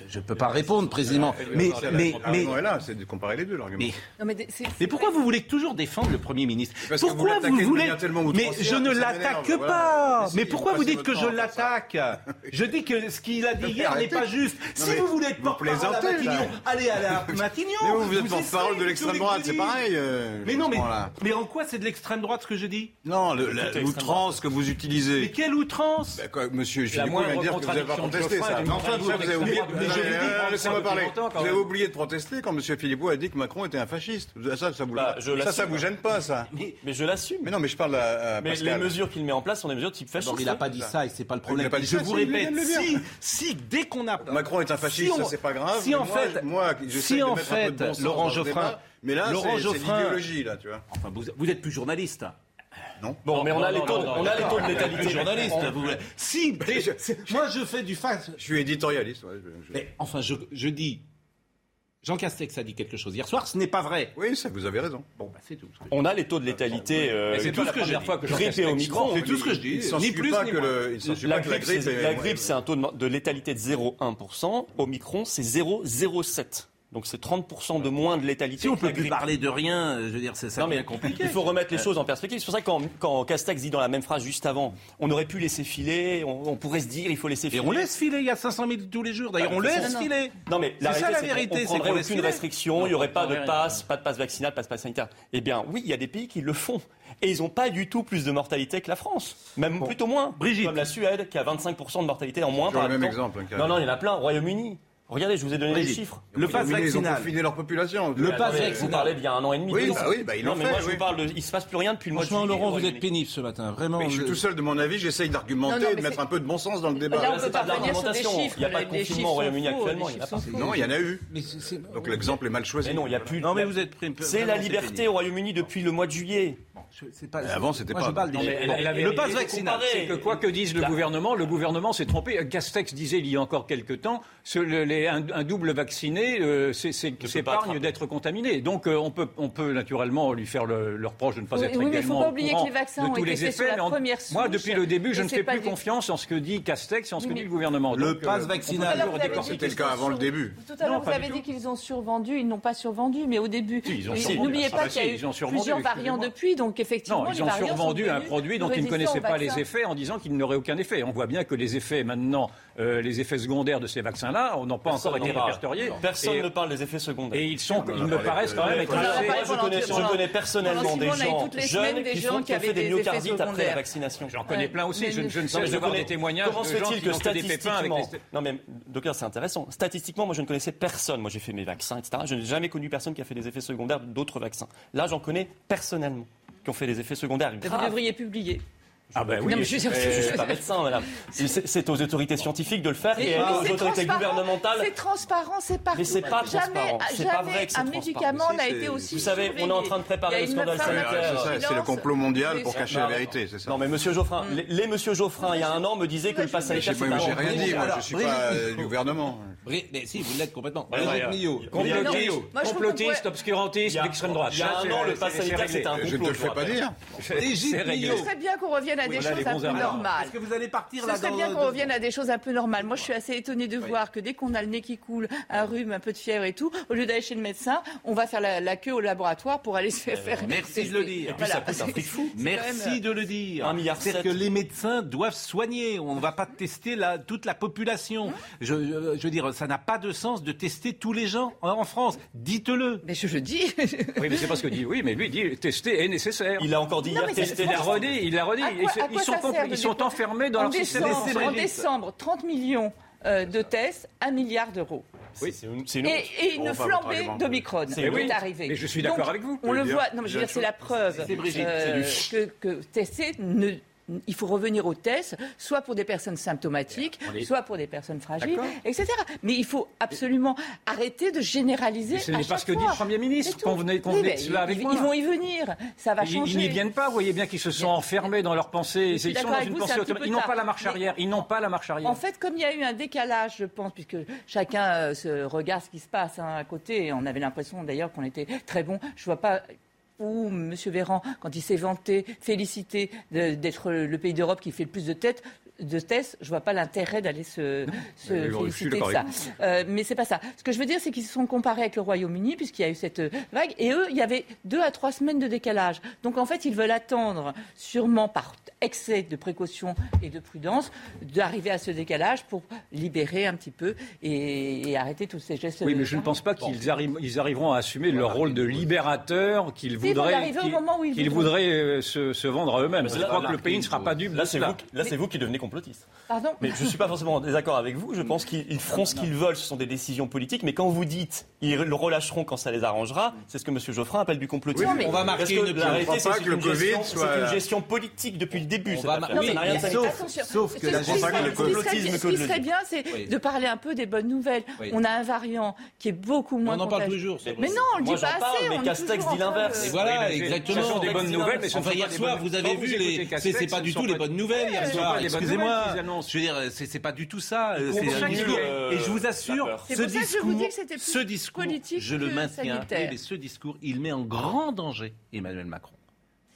Je ne peux pas répondre précisément. Mais, mais, mais, là, c'est de comparer les deux, l'argument. mais- mais Mais pourquoi vous voulez toujours défendre le Premier ministre vous Pourquoi vous, voulez Mais je ne l'attaque pas. Mais Mais pourquoi vous dites que je l'attaque Je dis que ce qu'il a dit hier n'est pas juste. Si mais vous voulez être porte-parole à. Matignon, allez à la Matignon. Mais vous, vous êtes porte-parole de l'extrême droite, c'est pareil. euh, Mais non, mais, mais en quoi c'est de l'extrême droite ce que je dis? Non, l'outrance que vous Mais utilisez. quelle outrance? Bah, monsieur de vous contradiction de Geoffroy Mais enfin, avez oublié. Laissez-moi parler. Vous avez de protester quand monsieur Philippot a dit que Macron était un fasciste. Ça, ça vous, Bah, ça, ça vous gêne pas, ça Mais je l'assume. Mais non, mais je parle à, Mais les mesures qu'il met en place sont des mesures type fasciste. Il n'a pas dit ça et c'est pas le problème. je vous répète, de si, si, dès qu'on a. Macron est un fasciste, ça c'est pas grave. Si en fait, moi, si de en de fait, Laurent Geoffrin, mais là, Laurent c'est l'idéologie, là, tu vois. Enfin, vous, vous êtes plus journaliste. Non. Bon, mais on a les non, taux, non, on a les taux de létalité. journaliste. vous- Si, moi je fais du face. Je suis éditorialiste. ouais, je- je- Mais enfin, je, je dis. Jean Castex a dit quelque chose hier soir, ce n'est pas vrai. Oui, ça, vous avez raison. Bon, bah, c'est tout. On a les taux de létalité. euh, Mais c'est tout ce que j'ai première dit. fois que Grippe Omicron, ment. C'est tout ce que je dis. Ni plus pas ni que moins. le, il La pas grippe, la grippe, c'est un taux de, de létalité de 0,1%. Omicron, c'est 0,07. Donc c'est 30% de moins de létalité. Si on que peut plus parler de rien, je veux dire, c'est ça Non, mais devient compliqué. il faut remettre les choses en perspective. C'est pour ça que quand, quand Castex dit dans la même phrase juste avant, on aurait pu laisser filer, on, on pourrait se dire il faut laisser Et filer. on laisse filer, il y a 500 000 tous les jours. D'ailleurs, Ah, on laisse filer. Non mais la C'est ça, réalité, la vérité, on c'est qu'on laisse aucune filer. restriction, il n'y aurait pas de passe, pas de passe vaccinal, pas de passe sanitaire. Eh bien oui, il y a des pays qui le font. Et ils n'ont pas du tout plus de mortalité que la France. Même plutôt moins. Brigitte. Comme la Suède, qui a 25% de mortalité en moins par le même exemple, hein, Non, non, il y en a plein. Au Royaume-Uni. Regardez, je vous ai donné les chiffres. Le pass Mais Ils ont vaccinal. leur population. Le pass vaccinal. Vous parlez d'il y a un an et demi. Oui, bah oui, bah, ils non, l'ont mais fait, moi je vous parle de. Il se passe plus rien depuis le mois de Franchement, juillet, Laurent, au vous êtes pénible ce matin. Vraiment. Mais je suis tout seul de mon avis, j'essaye d'argumenter, Non, non, de mettre un peu de bon sens dans le Là, débat. on peut pas revenir sur des l'argumentation. chiffres. Il y a pas de confinement au Royaume-Uni actuellement, il en Non, il y en a eu. Donc l'exemple est mal choisi. Non, il n'y a plus. Non, mais vous êtes C'est la liberté au Royaume-Uni depuis le mois de juillet. Je- c'est pas- Mais avant, c'était pas. je parle des- Non, mais elle- Bon, elle avait- le pass elle- vaccinal. C'est que quoi que dise le gouvernement, le gouvernement s'est trompé. Castex disait il y a encore quelque temps, ce- le- les- un, un double vacciné euh, c'est- c'est- pas s'épargne d'être contaminé. Donc euh, on, peut, on peut naturellement lui faire le, le reproche de ne pas Oui, être oui, mais il faut également pas oublier que les vaccins de ont tous été les effets. la mais en- première moi, depuis le début, je ne fais plus du- confiance en ce que dit Castex et en ce Oui, que mais- dit le gouvernement. Le Donc, pass euh, vaccinal. C'était le cas avant le début. Tout à l'heure, Non, vous avez dit qu'ils ont survendu. Ils n'ont pas survendu, mais au début. Ont. N'oubliez pas qu'il y a eu ont plusieurs variants depuis, donc effectivement, Non, les ils ont sont survendu un produit dont ils ne connaissaient pas les effets en disant qu'il n'aurait aucun effet. On voit bien que les effets maintenant, euh, les effets secondaires de ces vaccins-là, n'ont pas encore été répertoriés. Personne Et- ne parle des effets secondaires. Et ils, sont, ils me paraissent quand même être on assez- je connais, je pendant- connais personnellement des on gens jeunes qui, gens font, qui avaient fait des myocardites après la vaccination. J'en connais plein aussi. Je, ne- je ne Non, sais connais- des témoignages Comment se fait-il que statistiquement, non mais docteur c'est intéressant. Statistiquement, moi je ne connaissais personne. Moi j'ai fait mes vaccins, etc. Je n'ai jamais connu personne qui a fait des effets secondaires d'autres vaccins. Là, j'en connais personnellement qui ont fait des effets secondaires Vous devriez publier. Ah ben oui, Non, mais je Je suis pas médecin, madame. C'est aux autorités scientifiques de le faire et aux autorités transparent, gouvernementales. C'est transparent, c'est partout. Mais c'est pas Jamais- transparent. C'est pas jamais vrai que c'est un médicament n'a été aussi Vous savez, on est en train de préparer le une scandale sanitaire. C'est un ça, c'est le complot mondial pour cacher la vérité, c'est ça. Non mais Monsieur Geoffrin, les, les Monsieur Geoffrin, il y a un an, me disait que le pass sanitaire j'ai un rien dit, moi, je suis pas du gouvernement. Bri- Mais si, vous l'êtes complètement. Ouais, Brigitte Millot. Complotiste, obscurantiste, d'extrême droite. il y a Ça, un c'est- an, le pass sanitaire c'était un Je ne te complot. le fais pas dire. Brigitte. Millot. Ce serait bien qu'on revienne à des choses un peu normales. Est-ce que vous allez partir Ce là serait dans- bien qu'on revienne à des choses un peu normales. Moi, je suis assez étonnée de voir que dès qu'on a le nez qui coule, un rhume, un peu de fièvre et tout, au lieu d'aller chez le médecin, on va faire la, queue au laboratoire pour aller se faire faire. Merci de le dire. Et puis ça coûte un fric fou. Même, Merci de le dire. Un milliard C'est que les médecins doivent soigner. On ne va pas tester toute la population. je- je veux dire, ça n'a pas de sens de tester tous les gens en, France. Dites-le. Mais je, je dis. Oui, mais c'est pas ce que dit. Oui, mais lui dit tester est nécessaire. Il a encore dit Non, hier mais c'est- tester Il a redit, il a redit. Quoi- Ils, sont, compl- ils sont enfermés dans en leur système. décembre, en décembre, 30 millions euh, de tests, 1 milliard d'euros. Oui, c'est une, c'est une Et, une flambée d'Omicron C'est est oui. arrivée. Mais je suis d'accord Donc, avec vous. On le voulez voit. Non, mais je veux dire, c'est la preuve C'est Brigitte, euh, c'est que, que tester ne il faut revenir au test, soit pour des personnes symptomatiques, est- soit pour des personnes fragiles, etc. Mais il faut absolument arrêter de généraliser. Mais ce n'est pas ce que dit le Premier ministre. Convenez, Oui, convenez mais de cela avec ils, moi. ils vont y venir. Ça va changer. Ils n'y viennent pas, vous voyez bien qu'ils se sont enfermés dans leur pensée. Ils sont dans avec une vous, pensée n'ont pas la marche arrière. Ils n'ont pas la marche arrière. En fait, comme il y a eu un décalage, je pense, puisque chacun euh, se regarde ce qui se passe hein, à côté, et on avait l'impression d'ailleurs qu'on était très bon. Je vois pas où M. Véran, quand il s'est vanté, félicité d'être le pays d'Europe qui fait le plus de têtes de tests, je vois pas l'intérêt d'aller se, se féliciter de ça. Euh, mais c'est pas ça. Ce que je veux dire, c'est qu'ils se sont comparés avec le Royaume-Uni, puisqu'il y a eu cette euh, vague, et eux, il y avait deux à trois semaines de décalage. Donc en fait, ils veulent attendre, sûrement par excès de précaution et de prudence, d'arriver à ce décalage pour libérer un petit peu et, et arrêter tous ces gestes. Oui, mais je ne pense pas qu'ils arri- ils arriveront à assumer leur rôle de libérateur qu'ils voudraient, qu'ils- voudraient euh, se, se vendre à eux-mêmes. Je crois là- que le pays ne sera pas dupe Là, c'est vous, qui- là, c'est vous qui devenez complotiste. Pardon Mais je ne suis pas forcément en désaccord avec vous. Je pense qu'ils ils feront ce qu'ils veulent. Ce sont des décisions politiques. Mais quand vous dites ils le relâcheront quand ça les arrangera, c'est ce que M. Geoffrin appelle du complotisme. Oui, mais- On va marquer que une crois c'est pas que que le une Covid gestion- soit- c'est une gestion politique depuis le début. On cette va mar- Ça oui, n'a rien sauf- sauf que Ce la qui gestion- le ce complotisme ce qui le serait bien, c'est Oui. de parler un peu des bonnes nouvelles. Oui. On a un variant qui est beaucoup moins On en parle tous les contagieux. jours. c'est Mais non, on le Moi, dit pas assez. mais Castex toujours dit l'inverse. Et voilà, exactement. Ce des bonnes nouvelles, ce ne Enfin, hier soir, vous avez vu C'est Castex, c'est pas ce du tout les bonnes nouvelles hier ce soir. Excusez-moi. qu'ils annoncent. Je veux dire, c'est c'est pas du tout ça. euh, C'est un discours. euh, Et je vous assure, ce discours, dis que c'était plus ce discours, politique je le maintiens. mais ce discours, il met en grand danger Emmanuel Macron.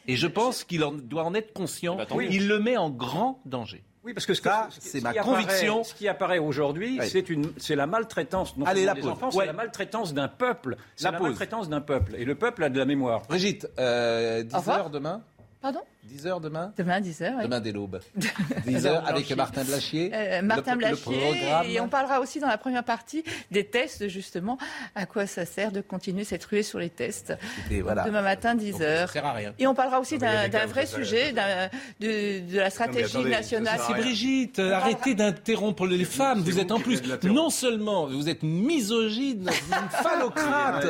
Et je pense qu'il en- doit en être conscient. Eh ben. Il le met en grand danger. Oui, parce que ce, Ça, que- ce- c'est ce ma qui apparaît- conviction. ce qui apparaît aujourd'hui, Oui. c'est une, c'est la maltraitance. Non Allez, la des pause. enfants, Ouais. c'est la maltraitance d'un peuple. C'est La la, pause. maltraitance d'un peuple. Et le peuple a de la mémoire. Brigitte, euh, 10 Au revoir. heures demain Pardon? 10 heures demain Demain, 10h. Oui. Demain dès l'aube. 10 heures avec Martin Blachier. Euh, Martin Le- Blachier, programme. et on parlera aussi dans la première partie des tests, justement, à quoi ça sert de continuer cette ruée sur les tests. Et voilà. Demain matin, Donc, 10h. Ça sert à rien. Et on parlera aussi d'un vrai sujet, de, de la stratégie attendez, nationale. rien. Brigitte, arrêtez d'interrompre les femmes. c'est Vous vous êtes en plus, non seulement vous êtes misogyne, une phallocrate.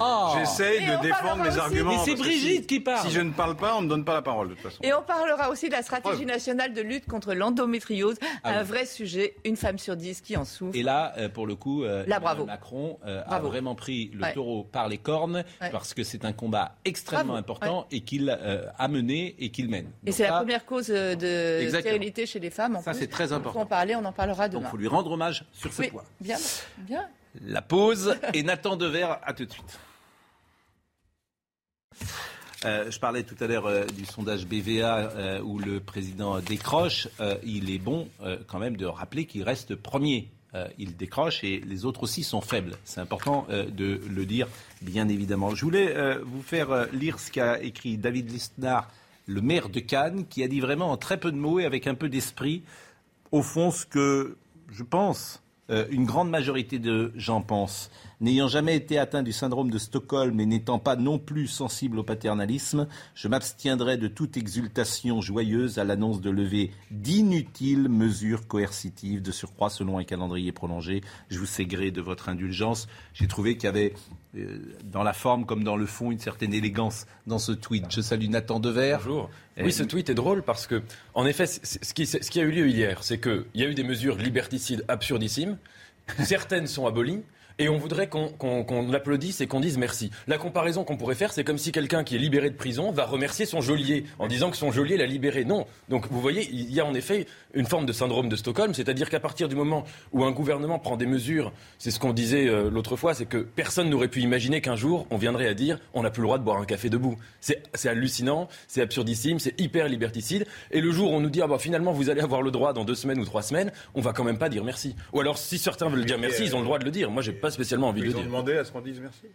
Oh. J'essaye de défendre mes arguments. Mais c'est Brigitte qui parle. Si je ne parle pas, on ne me donne pas la parole, de toute façon. Et on parlera aussi de la stratégie nationale de lutte contre l'endométriose, Ah un oui. vrai sujet, une femme sur dix qui en souffre. Et là, euh, pour le coup, euh, Là, Emmanuel bravo. Macron euh, a vraiment pris le Ouais. taureau par les cornes Ouais. parce que c'est un combat extrêmement Bravo. important et qu'il euh, a mené et qu'il mène. Et Donc c'est la première cause de stérilité chez les femmes. En Ça, c'est très Il faut important. en parler, on en parlera Donc, demain. il faut lui rendre hommage sur ce Oui, point. bien, bien. La pause et Nathan Dever, à tout de suite. Euh, je parlais tout à l'heure euh, du sondage BVA euh, où le président décroche. Il est bon quand même de rappeler qu'il reste premier. Il décroche et les autres aussi sont faibles. C'est important de le dire, bien évidemment. Je voulais vous faire lire ce qu'a écrit David Listnar, le maire de Cannes, qui a dit vraiment en très peu de mots et avec un peu d'esprit, au fond, ce que je pense, euh, une grande majorité de gens pensent. N'ayant jamais été atteint du syndrome de Stockholm et n'étant pas non plus sensible au paternalisme, je m'abstiendrai de toute exultation joyeuse à l'annonce de lever d'inutiles mesures coercitives, de surcroît selon un calendrier prolongé. Je vous sais gré de votre indulgence. J'ai trouvé qu'il y avait dans la forme comme dans le fond, une certaine élégance dans ce tweet. Je salue Nathan Dever. Bonjour. Eh, Oui, ce tweet est drôle parce que, en effet, ce qui, ce qui a eu lieu hier, c'est qu'il y a eu des mesures liberticides absurdissimes. Certaines sont abolies. Et on voudrait qu'on qu'on- qu'on applaudisse et qu'on dise merci. La comparaison qu'on pourrait faire, c'est comme si quelqu'un qui est libéré de prison va remercier son geôlier en disant que son geôlier l'a libéré. Non. Donc vous voyez, il y a en effet une forme de syndrome de Stockholm, c'est-à-dire qu'à partir du moment où un gouvernement prend des mesures, c'est ce qu'on disait euh, l'autre fois, c'est que personne n'aurait pu imaginer qu'un jour on viendrait à dire on n'a plus le droit de boire un café debout. C'est c'est hallucinant, c'est absurdissime, c'est hyper liberticide. Et le jour où on nous dit ah bah finalement vous allez avoir le droit dans deux semaines ou trois semaines, on va quand même pas dire merci. Ou alors si certains veulent dire merci, ils ont le droit de le dire. Moi j'ai pas spécialement envie de Ils le ont dire. demandé à ce qu'on dise merci.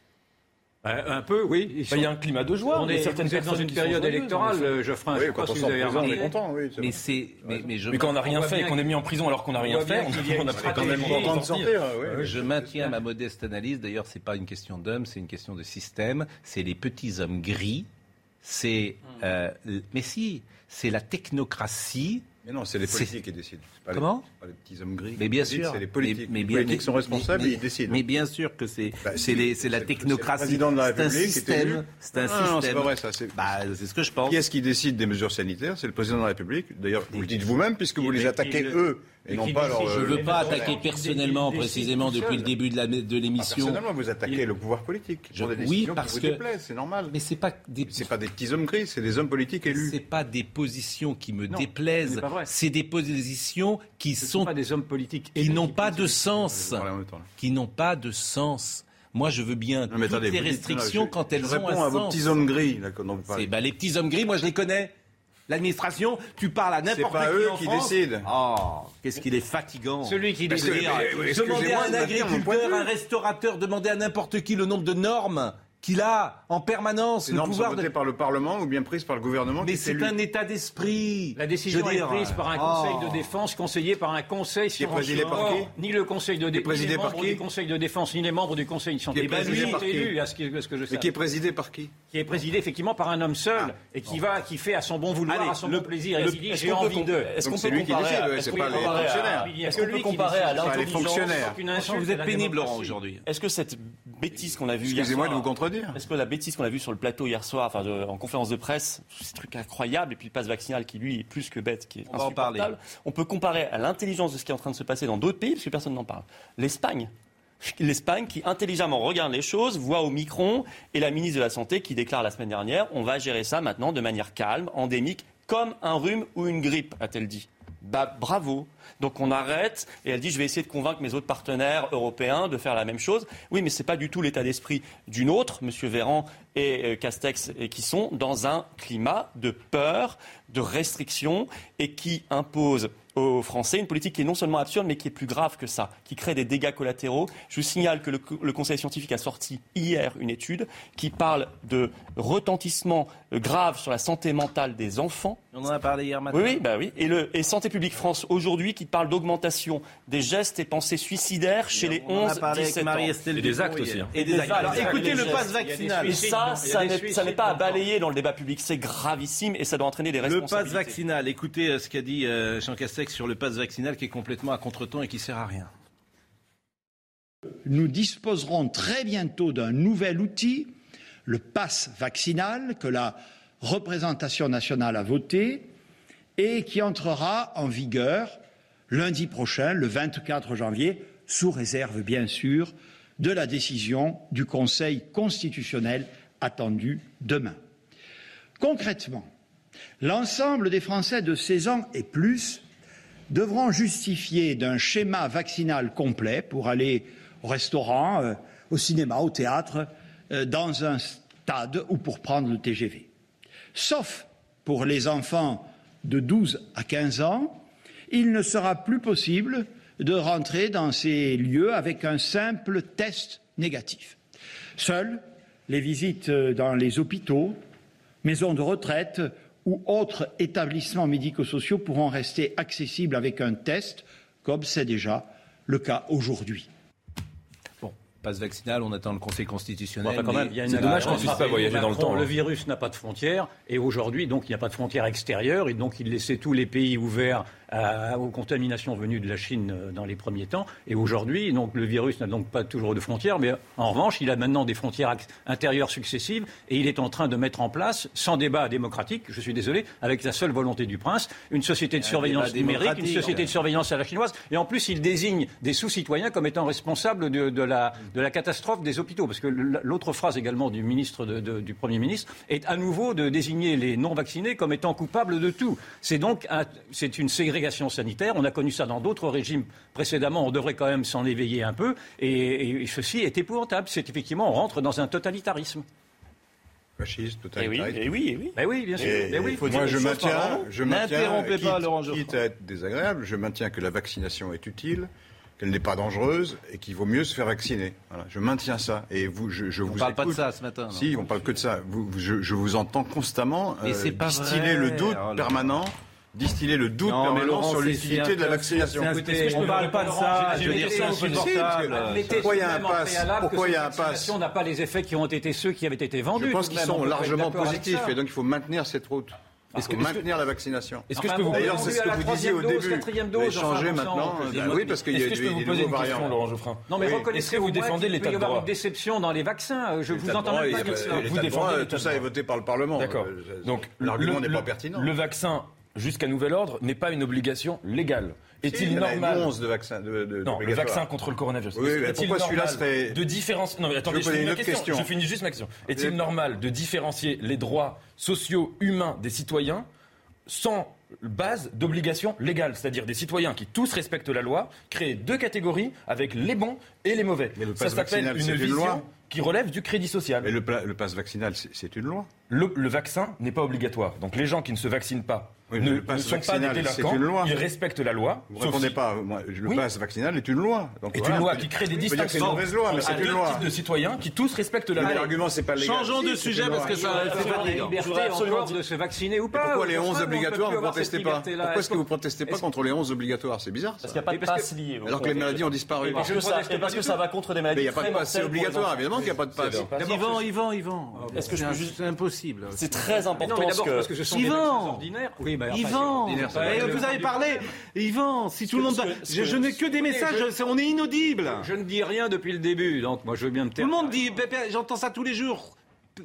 Euh, un peu, oui. Ils sont- Il y a un climat de joie. on est, certaines vous êtes dans une période électorale, euh, Geoffrin. Oui, je sais quand pas on si sort vous avez prison, on est remarqué. content, oui. Mais c'est, mais, mais je, Mais quand on n'a rien fait, bien qu'on est mis en prison alors qu'on n'a rien fait, on a pris quand même content de sortir. sortir, oui. je maintiens ma modeste analyse. D'ailleurs, c'est pas une question d'homme, c'est une question de système. C'est les petits hommes gris. C'est, euh, l- mais si, c'est la technocratie. Mais non, c'est les politiques qui décident. Pas Comment? Pas les petits hommes gris. Mais bien sûr. C'est les politiques. Mais, mais les bien- politiques sont mais- responsables mais- et ils décident. Mais bien sûr que c'est, Bah, c'est, c'est la c'est- c'est le technocratie. président de la C'est un République qui est élu. système. C'est un Non, non, c'est système. pas vrai, ça, c'est- Bah, c'est ce que je pense. Qui est-ce qui décide des mesures sanitaires? C'est le président de la République. D'ailleurs, vous le dites vous-même, puisque vous les attaquez le- eux, et, non pas leur. Je euh, ne veux pas mais attaquer personnellement, précisément, depuis le début de l'émission. Personnellement, vous attaquez le pouvoir politique. Je- pour des oui, parce qui vous que- c'est normal. Mais c'est pas des, C'est pas des petits hommes gris, c'est des hommes politiques élus. c'est pas des positions qui me Non, déplaisent. ce n'est pas vrai. C'est des positions qui sont sont pas des hommes politiques. qui n'ont qui pas de sens, qui n'ont pas de sens. Moi, je veux bien Non, mais toutes attendez, les vous dites- restrictions non, je- quand elles je ont réponds un à vos sens. petits hommes gris, là, dont vous C'est parlez. bah, les petits hommes gris, moi je les connais. L'administration, tu parles à n'importe pas qui eux en qui France. décident. Oh, qu'est-ce qu'il est fatigant. Celui qui décide. Demandez à un agriculteur, un restaurateur, demandez à n'importe qui le nombre de normes qu'il a en permanence, Ces le pouvoir de... par le Parlement ou bien prises par le gouvernement Mais c'est un état d'esprit. La décision est dire, prise par un oh. conseil de défense conseillé par un conseil Qui est présidé par Or, qui Ni le conseil de Qui est défense, ni présidé les par membres qui du conseil de défense, ni les membres du conseil sont Qui est présidé par qui élus, à ce que, à ce que je Mais sais. qui est présidé par qui qui est présidé effectivement par un homme seul Ah, et qui va, qui fait à son bon vouloir, Allez, à son le- bon plaisir, et le- qui dit est-ce j'ai envie com- de. Est-ce qu'on c'est peut lui qui comparer c'est qu'on pas peut les comparer à- fonctionnaires. Est-ce que qu'on peut qui comparer décide. à les l'intelligence vous êtes pénible. Laurent, aujourd'hui. Est-ce que cette bêtise qu'on a vue Excusez-moi de vous contredire. Est-ce que la bêtise qu'on a vue sur le plateau hier soir, enfin de- en conférence de presse, ces trucs incroyables, et puis le passe vaccinal qui lui est plus que bête, qui est On parler. insupportable, on peut comparer à l'intelligence de ce qui est en train de se passer dans d'autres pays, parce que personne n'en parle. L'Espagne. L'Espagne qui intelligemment regarde les choses, voit au micron, et la ministre de la Santé qui déclare la semaine dernière, on va gérer ça maintenant de manière calme, endémique, comme un rhume ou une grippe, a-t-elle dit. Bah bravo. Donc on arrête et elle dit je vais essayer de convaincre mes autres partenaires européens de faire la même chose. Oui, mais c'est pas du tout l'état d'esprit d'une autre, Monsieur Véran et euh, Castex, et qui sont dans un climat de peur, de restriction et qui impose aux Français une politique qui est non seulement absurde, mais qui est plus grave que ça, qui crée des dégâts collatéraux. Je vous signale que le, le Conseil scientifique a sorti hier une étude qui parle de retentissement euh, grave sur la santé mentale des enfants. On en a parlé hier matin. Oui, oui, bah oui. Et, le, et Santé publique France aujourd'hui qui parle d'augmentation des gestes et pensées suicidaires chez les On en a 11 parlé avec 17 ans. Et des actes aussi, hein. Et des Des actes. Alors écoutez le gestes. pass Il y a des vaccinal. Et ça, ça n'est- pas à le balayer dans le débat public. C'est gravissime et ça doit entraîner des Le pass responsabilités. vaccinal, écoutez euh, ce qu'a dit euh, Jean Castex sur le pass vaccinal qui est complètement à contre-temps et qui sert à rien. nous disposerons très bientôt d'un nouvel outil, le pass vaccinal, que la représentation nationale a voté et qui entrera en vigueur lundi prochain, le 24 janvier, sous réserve bien sûr de la décision du Conseil constitutionnel attendue demain. Concrètement, l'ensemble des Français de 16 ans et plus devront justifier d'un schéma vaccinal complet pour aller au restaurant, euh, au cinéma, au théâtre, euh, dans un stade ou pour prendre le TGV. Sauf pour les enfants de 12 à 15 ans, il ne sera plus possible de rentrer dans ces lieux avec un simple test négatif. Seules les visites euh, dans les hôpitaux, maisons de retraite ou autres établissements médico-sociaux pourront rester accessibles avec un test, comme c'est déjà le cas aujourd'hui. passe vaccinal, on attend le Conseil constitutionnel. Enfin, quand mais même, il y a une c'est dommage qu'on erreur. puisse pas voyager dans le temps, hein. Le virus n'a pas de frontières et aujourd'hui, donc, il n'y a pas de frontières extérieures et donc il laissait tous les pays ouverts à- aux contaminations venues de la Chine euh, dans les premiers temps. Et aujourd'hui, donc, le virus n'a donc pas toujours de frontières, mais en revanche, il a maintenant des frontières intérieures successives et il est en train de mettre en place, sans débat démocratique, je suis désolé, avec la seule volonté du prince, une société de Un surveillance numérique, une société de surveillance à la chinoise. Et en plus, il désigne des sous-citoyens comme étant responsables de, de la, de la catastrophe des hôpitaux. Parce que l'autre phrase également du ministre de- de- du Premier ministre est à nouveau de désigner les non-vaccinés comme étant coupables de tout. C'est donc un- c'est une ségrégation sanitaire. On a connu ça dans d'autres régimes précédemment. On devrait quand même s'en éveiller un peu. Et, et- et ceci est épouvantable. C'est effectivement, on rentre dans un totalitarisme. Fasciste, Et oui, totalitarisme. et oui, et oui. Ben oui, bien sûr. Et- Ben oui. faut dire moi, je maintiens, je maintiens, N'interrompez pas, quitte- Laurent quitte à être désagréable, je maintiens que la vaccination est utile, qu'elle n'est pas dangereuse et qu'il vaut mieux se faire vacciner. Voilà, je maintiens ça. Et vous, je, je On vous parle pas de écoute. ça ce matin. non Si, on parle que de ça. Vous- vous- je, je vous entends constamment euh, distiller vrai. le doute Oh là. permanent, distiller le doute Non, permanent Laurent, sur l'utilité de la vaccination. Écoutez, on peux parle pas de ça. Je veux dire. Admettez Pourquoi il y a un de pass Pourquoi il y a un pass vaccination n'a pas les effets qui ont été ceux qui avaient été vendus. Je pense de qu'ils sont largement positifs ça. et donc il faut maintenir cette route. Il Est-ce que- maintenir la vaccination. Est-ce que je Enfin, peux vous bon, D'ailleurs, c'est est ce que vous disiez au dose, début. dose, enfin, bon sang, maintenant. Bah oui, parce qu'il y a des des nouveaux question, variants. Laurent Geoffrin? Non, mais Oui. reconnaissez Est-ce que vous défendez qu'il l'état peut y de avoir droit une déception dans les vaccins? Je vous entends de pas droit, dire il- ça. Vous de défendez droit, Tout de ça est droit. voté par le Parlement. D'accord. Euh, Donc l'argument n'est pas pertinent. Le vaccin, jusqu'à nouvel ordre, n'est pas une obligation légale. Est-il a normal 11 de vaccins. De, de- Non, le vaccin contre le coronavirus. Oui, mais Est-il pourquoi celui-là normal serait- de différence Non, mais attendez, Je finis question. question. Je juste ma question. Est-il normal de différencier les droits sociaux humains des citoyens sans base d'obligation légale, c'est-à-dire des citoyens qui tous respectent la loi, créer deux catégories avec les bons et les mauvais. Mais le Ça s'appelle une c'est une vision loi. qui relève du crédit social. Mais le, le pass vaccinal, c'est- c'est une loi. Le, le vaccin n'est pas obligatoire. Donc les gens qui ne se vaccinent pas Oui, mais ne, le pass ne sont pas vaccinal, des c'est délinquants. une loi. Ils respectent la loi. Vous répondez si- pas. Moi, le Oui. pass vaccinal est une loi. Donc, est voilà, une loi qui crée des que c'est une distinctions mauvaise loi, mais c'est une loi. de citoyens qui tous respectent la Mais loi. l'argument, c'est pas légal. Changeons de sujet parce que ça la liberté Je encore de se vacciner ou pas. Pourquoi les 11 contraire, on peut obligatoires, vous avoir protestez pas. Pourquoi est-ce que vous Est-ce protestez pas contre les 11 obligatoires? C'est bizarre. Parce qu'il n'y a pas de passe lié. Alors que les maladies ont disparu. Parce que, ça, va contre des Mais maladies. il n'y a pas de très pass, c'est obligatoire, évidemment qu'il n'y a pas de pass. Yvan, Yvan, Yvan. Est-ce que je C'est peux un- juste- C'est impossible. C'est très Mais important non, mais d'abord ce parce que... des vaccins ordinaires. Oui, mais Yvan, Eh, vous avez parlé, Yvan, si tout le monde... Je, n'ai que des messages, on est inaudible. Je ne dis rien depuis le début, donc moi je veux bien me Tout taire. le monde dit, j'entends ça tous les jours.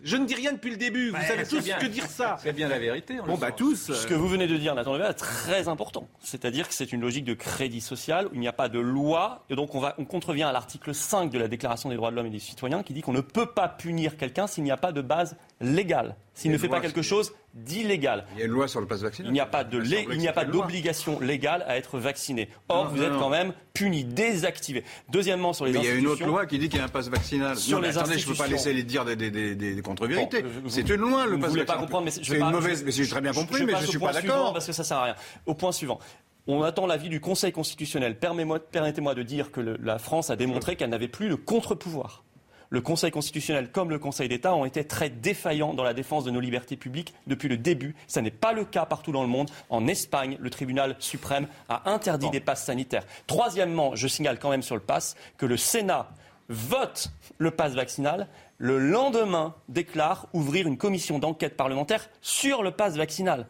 Je ne dis rien depuis le début, vous savez tous bien. que dire ça. C'est bien la vérité. on Bon, bah tous. Ce que vous venez de dire, Nathan Lever, est très important. C'est-à-dire que c'est une logique de crédit social où il n'y a pas de loi. Et donc, on, va, on contrevient à l'article 5 de la Déclaration des droits de l'homme et des citoyens qui dit qu'on ne peut pas punir quelqu'un s'il n'y a pas de base légale, s'il ne fait pas quelque chose d'illégal. Il y a une loi sur le pass vaccinal. Il n'y a pas de lé- il n'y a d'obligation légale à être vacciné. Or, Non, vous non, êtes non. quand même puni, désactivé. Deuxièmement, sur les Mais il y a une autre loi qui dit qu'il y a un pass vaccinal. Sur les attendez, je ne peux pas laisser les dire des, des, des, des- des contre-vérités. Bon, c'est une loi, le vous ne voulez pas vaccinal. comprendre, mais c'est- une mauvaise. Mais j'ai très bien compris, mais passe je au suis point pas suivant d'accord. Parce que ça sert à rien. Au point suivant. On attend l'avis du Conseil constitutionnel. Permettez-moi de dire que le- la France a démontré qu'elle n'avait plus de contre-pouvoir. Le Conseil constitutionnel comme le Conseil d'État ont été très défaillants dans la défense de nos libertés publiques depuis le début. Ça n'est pas le cas partout dans le monde. En Espagne, le tribunal suprême a interdit des passes sanitaires. Troisièmement, je signale quand même sur le pass que le Sénat vote le pass vaccinal. Le lendemain, déclare ouvrir une commission d'enquête parlementaire sur le pass vaccinal.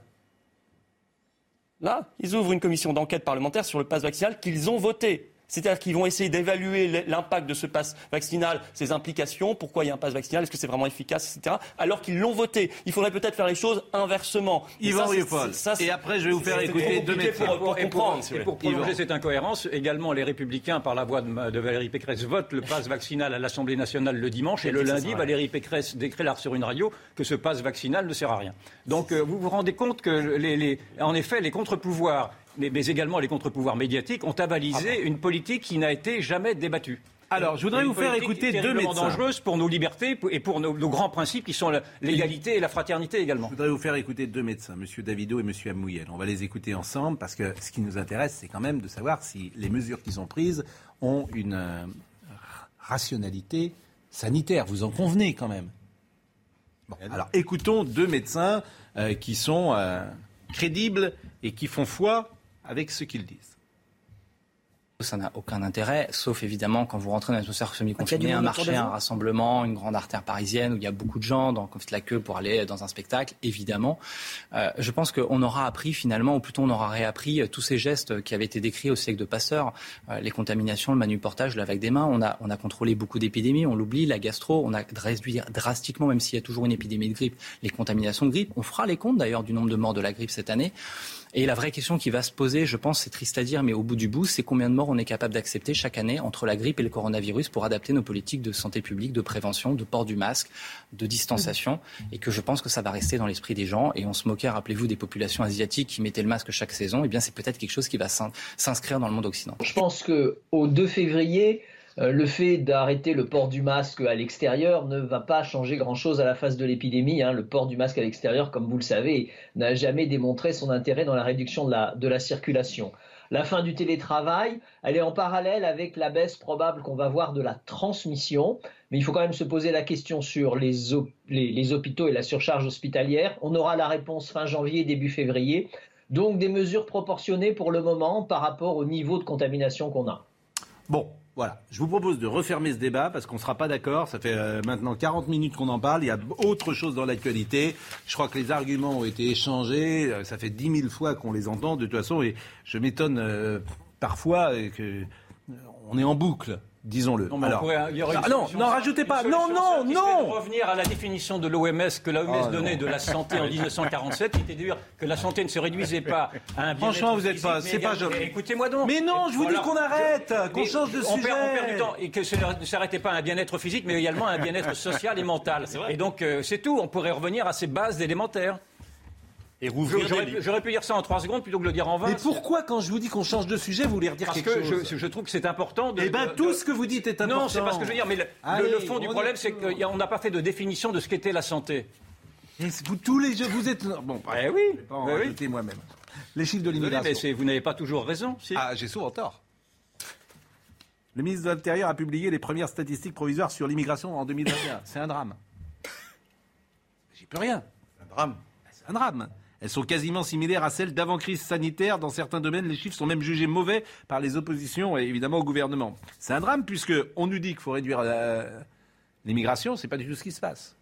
Là, ils ouvrent une commission d'enquête parlementaire sur le pass vaccinal qu'ils ont voté. C'est-à-dire qu'ils vont essayer d'évaluer l'impact de ce pass vaccinal, ses implications, pourquoi il y a un pass vaccinal, est-ce que c'est vraiment efficace, etc. Alors qu'ils l'ont voté. Il faudrait peut-être faire les choses inversement. Et Yvan après, je vais vous faire écouter deux médecins. pour, pour Et pour- comprendre. si vous Et pour prolonger cette incohérence, également les Républicains, par la voix de, de Valérie Pécresse, votent le pass vaccinal à l'Assemblée nationale le dimanche et le lundi, Valérie Pécresse déclare sur une radio que ce pass vaccinal ne sert à rien. Donc euh, vous vous rendez compte que, les, les- en effet, les contre-pouvoirs, mais, mais également les contre-pouvoirs médiatiques, ont avalisé une politique qui n'a été jamais débattue. Alors, je voudrais vous faire écouter deux médecins. dangereuse pour nos libertés et pour nos, nos grands principes qui sont l'égalité et la fraternité également. Je voudrais vous faire écouter deux médecins, M. Davido et M. Amouyel. On va les écouter ensemble parce que ce qui nous intéresse, c'est quand même de savoir si les mesures qu'ils ont prises ont une euh, rationalité sanitaire. Vous en convenez quand même? Bon, alors écoutons deux médecins euh, qui sont euh, crédibles et qui font foi avec ce qu'ils disent. Ça n'a aucun intérêt, sauf évidemment quand vous rentrez dans une atmosphère semi-confinée, un monde autour marché, un rassemblement, une grande artère parisienne où il y a beaucoup de gens, donc on fait la queue pour aller dans un spectacle, évidemment. Euh, je pense qu'on aura appris finalement, ou plutôt on aura réappris euh, tous ces gestes qui avaient été décrits au siècle de Passeur, euh, les contaminations, le manuportage, la vague des mains. On a, on a contrôlé beaucoup d'épidémies, on l'oublie, la gastro, on a réduit drastiquement, même s'il y a toujours une épidémie de grippe, les contaminations de grippe. On fera les comptes d'ailleurs du nombre de morts de la grippe cette année. Et la vraie question qui va se poser, je pense, c'est triste à dire, mais au bout du bout, c'est combien de morts on est capable d'accepter chaque année entre la grippe et le coronavirus pour adapter nos politiques de santé publique, de prévention, de port du masque, de distanciation. Et que je pense que ça va rester dans l'esprit des gens. Et on se moquait, rappelez-vous, des populations asiatiques qui mettaient le masque chaque saison. Eh bien, c'est peut-être quelque chose qui va s'in- s'inscrire dans le monde occidental. Je pense qu'au 2 février, euh, le fait d'arrêter le port du masque à l'extérieur ne va pas changer grand-chose à la phase de l'épidémie. hein. Le port du masque à l'extérieur, comme vous le savez, n'a jamais démontré son intérêt dans la réduction de la, circulation. La fin du télétravail, elle est en parallèle avec la baisse probable qu'on va voir de la transmission. Mais il faut quand même se poser la question sur les hôpitaux et la surcharge hospitalière. On aura la réponse fin janvier, début février. Donc des mesures proportionnées pour le moment par rapport au niveau de contamination qu'on a. Bon, voilà. Je vous propose de refermer ce débat parce qu'on ne sera pas d'accord. Ça fait euh, maintenant 40 minutes qu'on en parle. Il y a autre chose dans l'actualité. Je crois que les arguments ont été échangés. Euh, Ça fait 10 000 fois qu'on les entend de toute façon. Et je m'étonne euh, parfois euh, que euh, on est en boucle. Disons-le. Non, Alors- pourrait- il y aurait une Ah, non, non, simple- rajoutez pas. Non, non, serait de non. revenir à la définition de l'OMS que l'OMS Ah, donnait non. de la santé en 1947, qui était de dire que la santé ne se réduisait pas à un bien Franchement, vous êtes pas- c'est pas joli. Écoutez-moi donc. Mais non, je vous dis qu'on arrête, qu'on change de on sujet. Perd, on perd du temps et que ce ne s'arrêtait pas à un bien-être physique, mais également à un bien-être social et mental. Et donc euh, c'est tout. On pourrait revenir à ces bases élémentaires. Et rouvrir J'aurais des pu- lits. J'aurais pu dire ça en 3 secondes plutôt que de le dire en 20. Mais pourquoi, quand je vous dis qu'on change de sujet, vous voulez redire Parce quelque que chose je, je trouve que c'est important de. Eh ben, de- tout de- ce que vous dites est important. Non, c'est pas ce que je veux dire, mais le, le- Allez, le fond du problème, est- c'est qu'on n'a pas fait de définition de ce qu'était la santé. Et vous, tous les jeux, vous êtes. Bon, Eh oui, je vais pas en eh oui. moi-même. Les chiffres de l'immigration. c'est- vous n'avez pas toujours raison. si. Ah, j'ai souvent tort. Le ministre de l'Intérieur a publié les premières statistiques provisoires sur l'immigration en 2021. C'est un drame. J'y peux rien. Un drame. C'est un drame. Elles sont quasiment similaires à celles d'avant crise sanitaire. Dans certains domaines, les chiffres sont même jugés mauvais par les oppositions et évidemment au gouvernement. C'est un drame puisque on nous dit qu'il faut réduire la- l'immigration. C'est pas du tout ce qui se passe.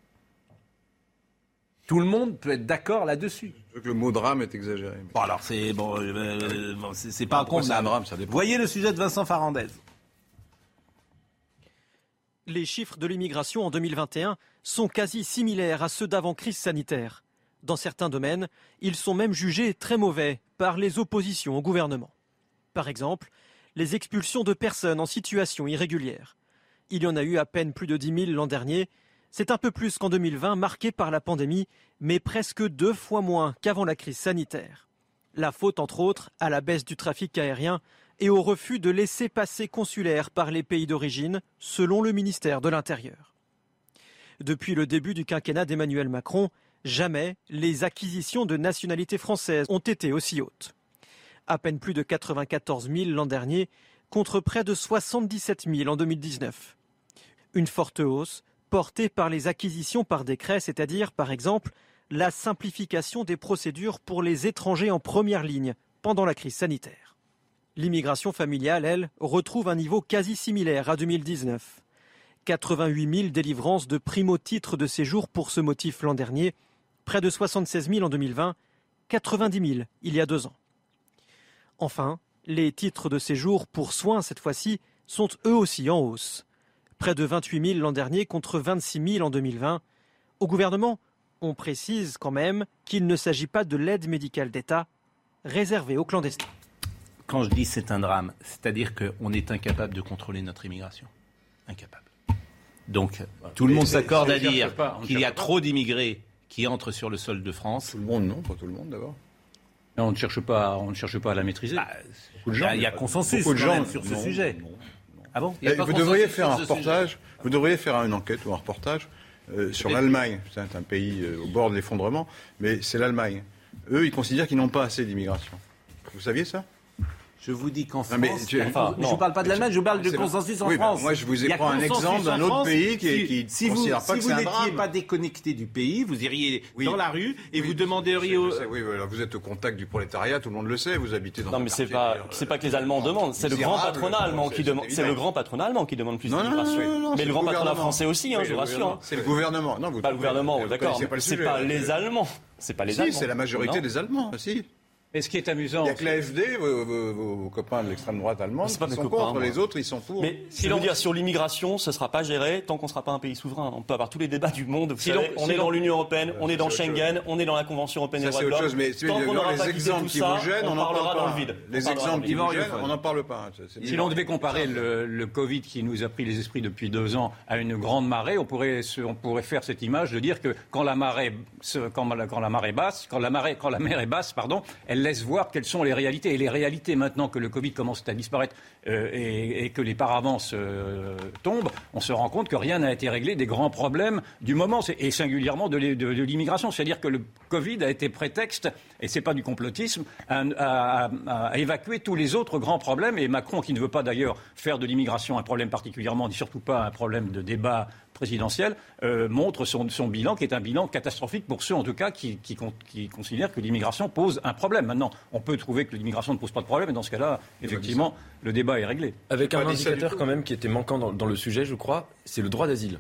Tout le monde peut être d'accord là-dessus. Je veux que le mot drame est exagéré. Bon alors c'est bon, euh, euh, bon, c'est c'est pas un condamnable. drame, ça dépend. Voyez le sujet de Vincent Farandez. Les chiffres de l'immigration en 2021 sont quasi similaires à ceux d'avant crise sanitaire. Dans certains domaines, ils sont même jugés très mauvais par les oppositions au gouvernement. Par exemple, les expulsions de personnes en situation irrégulière. Il y en a eu à peine plus de 10 000 l'an dernier. C'est un peu plus qu'en 2020, marqué par la pandémie, mais presque deux fois moins qu'avant la crise sanitaire. La faute, entre autres, à la baisse du trafic aérien et au refus de laisser passer consulaires par les pays d'origine, selon le ministère de l'Intérieur. Depuis le début du quinquennat d'Emmanuel Macron, jamais les acquisitions de nationalité française ont été aussi hautes. À peine plus de 94 000 l'an dernier, contre près de 77 000 en 2019. Une forte hausse portée par les acquisitions par décret, c'est-à-dire, par exemple, la simplification des procédures pour les étrangers en première ligne pendant la crise sanitaire. L'immigration familiale, elle, retrouve un niveau quasi similaire à 2019. 88 000 délivrances de primo-titres de séjour pour ce motif l'an dernier, près de 76 000 en 2020, 90 000 il y a deux ans. Enfin, les titres de séjour pour soins cette fois-ci sont eux aussi en hausse. Près de 28 000 l'an dernier contre 26 000 en 2020. Au gouvernement, on précise quand même qu'il ne s'agit pas de l'aide médicale d'État réservée aux clandestins. Quand je dis c'est un drame, c'est-à-dire qu'on est incapable de contrôler notre immigration. Incapable. Donc, tout le monde s'accorde à dire qu'il y a trop d'immigrés qui entrent sur le sol de France. Tout le monde, non, pas tout le monde d'abord. Non, on ne cherche pas, on ne cherche pas à la maîtriser. Beaucoup de gens, il y a consensus Beaucoup de quand gens même sur ce sujet. Ah bon? Eh, vous devriez faire un reportage. Vous devriez faire une enquête ou un reportage euh, sur l'Allemagne. C'est un pays euh, au bord de l'effondrement, mais c'est l'Allemagne. Eux, ils considèrent qu'ils n'ont pas assez d'immigration. Vous saviez ça? Je vous dis qu'en mais France, tu- enfin, je ne parle pas de l'Allemagne, je vous parle de consensus en oui, France. moi, je vous ai pris un exemple d'un autre pays qui- Si- qui si vous, considère pas si que vous c'est un n'étiez pas déconnecté du pays, vous iriez Oui. dans la rue et Oui, vous demanderiez aux... oui, voilà, vous êtes au contact du prolétariat, tout le monde le sait, vous habitez dans Non, mais c'est pas, c'est pas que les Allemands demandent, c'est le grand patronat allemand qui demande, c'est le grand patronat allemand qui demande plus d'immigration. Mais le grand patronat français aussi, hein, je vous rassure. C'est le gouvernement. Non, vous Pas le gouvernement, d'accord. C'est pas les Allemands. C'est pas les Si, Allemands. c'est la majorité des Allemands, si. Et ce qui est amusant, Il n'y a que l'AFD, vos, vos- vos- vos copains de l'extrême droite allemande, pas qui sont copains, contre, moi. les autres, ils sont pour. Mais si l'on dire sur l'immigration, ce sera pas géré tant qu'on sera pas un pays souverain. On peut avoir tous les débats du monde. Vous Si savez, l'on- on si est dans l'Union européenne, on est dans Schengen, on est dans la Convention européenne des c'est droits de autre l'homme. chose, mais Tant qu'on n'aura les pas exemples qui ça, vous gênent, on on n'en parlera parle dans le vide. On Les exemples qui vous gênent, on n'en parle pas. Si l'on devait comparer le, Covid qui nous a pris les esprits depuis deux ans à une grande marée, on pourrait, on faire cette image de dire que quand la marée, basse, quand la, marée, quand la mer est basse, pardon, elle laisse voir quelles sont les réalités. Et les réalités maintenant que le Covid commence à disparaître euh, et, que les paravances euh, tombent, on se rend compte que rien n'a été réglé des grands problèmes du moment, et singulièrement de, l'immigration. C'est-à-dire que le Covid a été prétexte, et c'est pas du complotisme, à évacuer tous les autres grands problèmes. Et Macron, qui ne veut pas d'ailleurs faire de l'immigration un problème particulièrement, surtout pas un problème de débat présidentiel, euh, montre son, son bilan, qui est un bilan catastrophique pour ceux, en tout cas, qui, qui con- qui considèrent que l'immigration pose un problème. Maintenant, on peut trouver que l'immigration ne pose pas de problème, et dans ce cas-là, effectivement, le débat est réglé. Avec un indicateur quand même qui était manquant dans, dans le sujet, je crois, c'est le droit d'asile.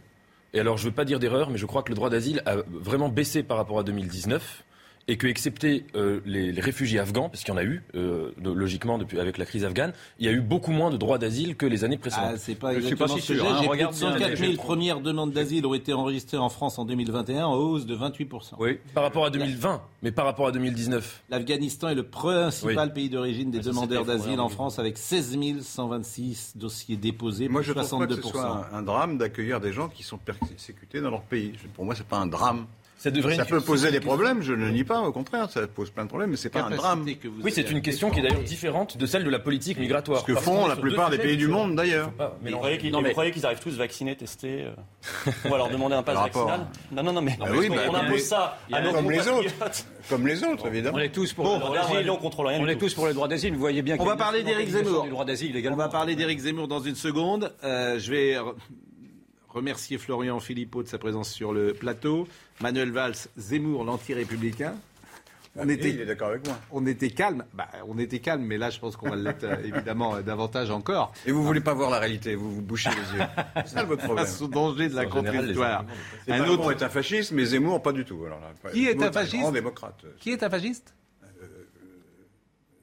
Et alors, je ne veux pas dire d'erreur, mais je crois que le droit d'asile a vraiment baissé par rapport à 2019 et que, excepté euh, les, les réfugiés afghans, parce qu'il y en a eu, euh, de- logiquement, depuis, avec la crise afghane, il y a eu beaucoup moins de droits d'asile que les années précédentes. Ah, c'est pas Je suis pas si sûr, j'ai. hein, regarde de bien, 104 000 j'ai- premières demandes d'asile ont été enregistrées en France en 2021, en hausse de 28%. Oui. Par rapport à 2020, mais par rapport à 2019. L'Afghanistan est le principal Oui. pays d'origine des Ah, demandeurs d'asile en. France avec 16 126 dossiers déposés Moi, pour je trouve pas que ce 62%. soit un, un drame d'accueillir des gens qui sont persécutés dans leur pays. Pour moi, c'est pas un drame. Ça devrait Ça être- peut poser des problèmes, je ne le nie pas, au contraire, ça pose plein de problèmes, mais c'est pas un drame. que vous Oui, c'est une question qui est d'ailleurs différente de celle de la politique migratoire. Ce que font la plupart des pays du monde, d'ailleurs. Mais Vous croyez qu'ils arrivent tous vaccinés, testés euh, On va leur demander un pass vaccinal Non, non, non, mais Ah oui, on, bah, impose ça à nos comme les compatriotes. Comme les autres, évidemment. On est tous pour Bon, le droit d'asile. on contrôle rien On du est tous pour le droit d'asile. Vous voyez bien On qu'il y a va parler d'Éric Zemmour. On va parler d'Éric Zemmour dans une seconde. Euh, je vais remercier Florian Philippot de sa présence sur le plateau. Manuel Valls, Zemmour, l'anti-républicain. On Oui, était, il est d'accord avec moi. on était calme. Bah, on était calme, mais là, je pense qu'on va l'être euh, évidemment euh, davantage encore. Et vous voulez pas voir la réalité, vous vous bouchez les yeux. C'est ça votre problème. Face au danger de la Et Un Macron autre. est un fasciste, mais Zemmour pas du tout. Alors là, Qui est un fasciste grand démocrate. Qui est un fasciste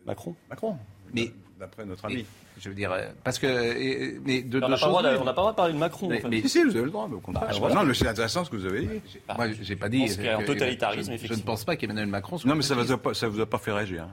Macron. Macron. Mais- d'après notre ami. Je veux dire, euh, parce que. euh, mais de, On n'a pas, le droit de- parler de Macron. Mais- en fait. mais- Si, si, vous avez le droit, mais au contraire. Bah, voilà. Non, mais c'est intéressant ce que vous avez dit. Moi, j'ai pas dit. pense qu'il y a un que- totalitarisme, je- Je, ne effectivement. pense pas qu'Emmanuel Macron soit. Non, mais ça vous a pas, ça vous a pas fait réagir. hein.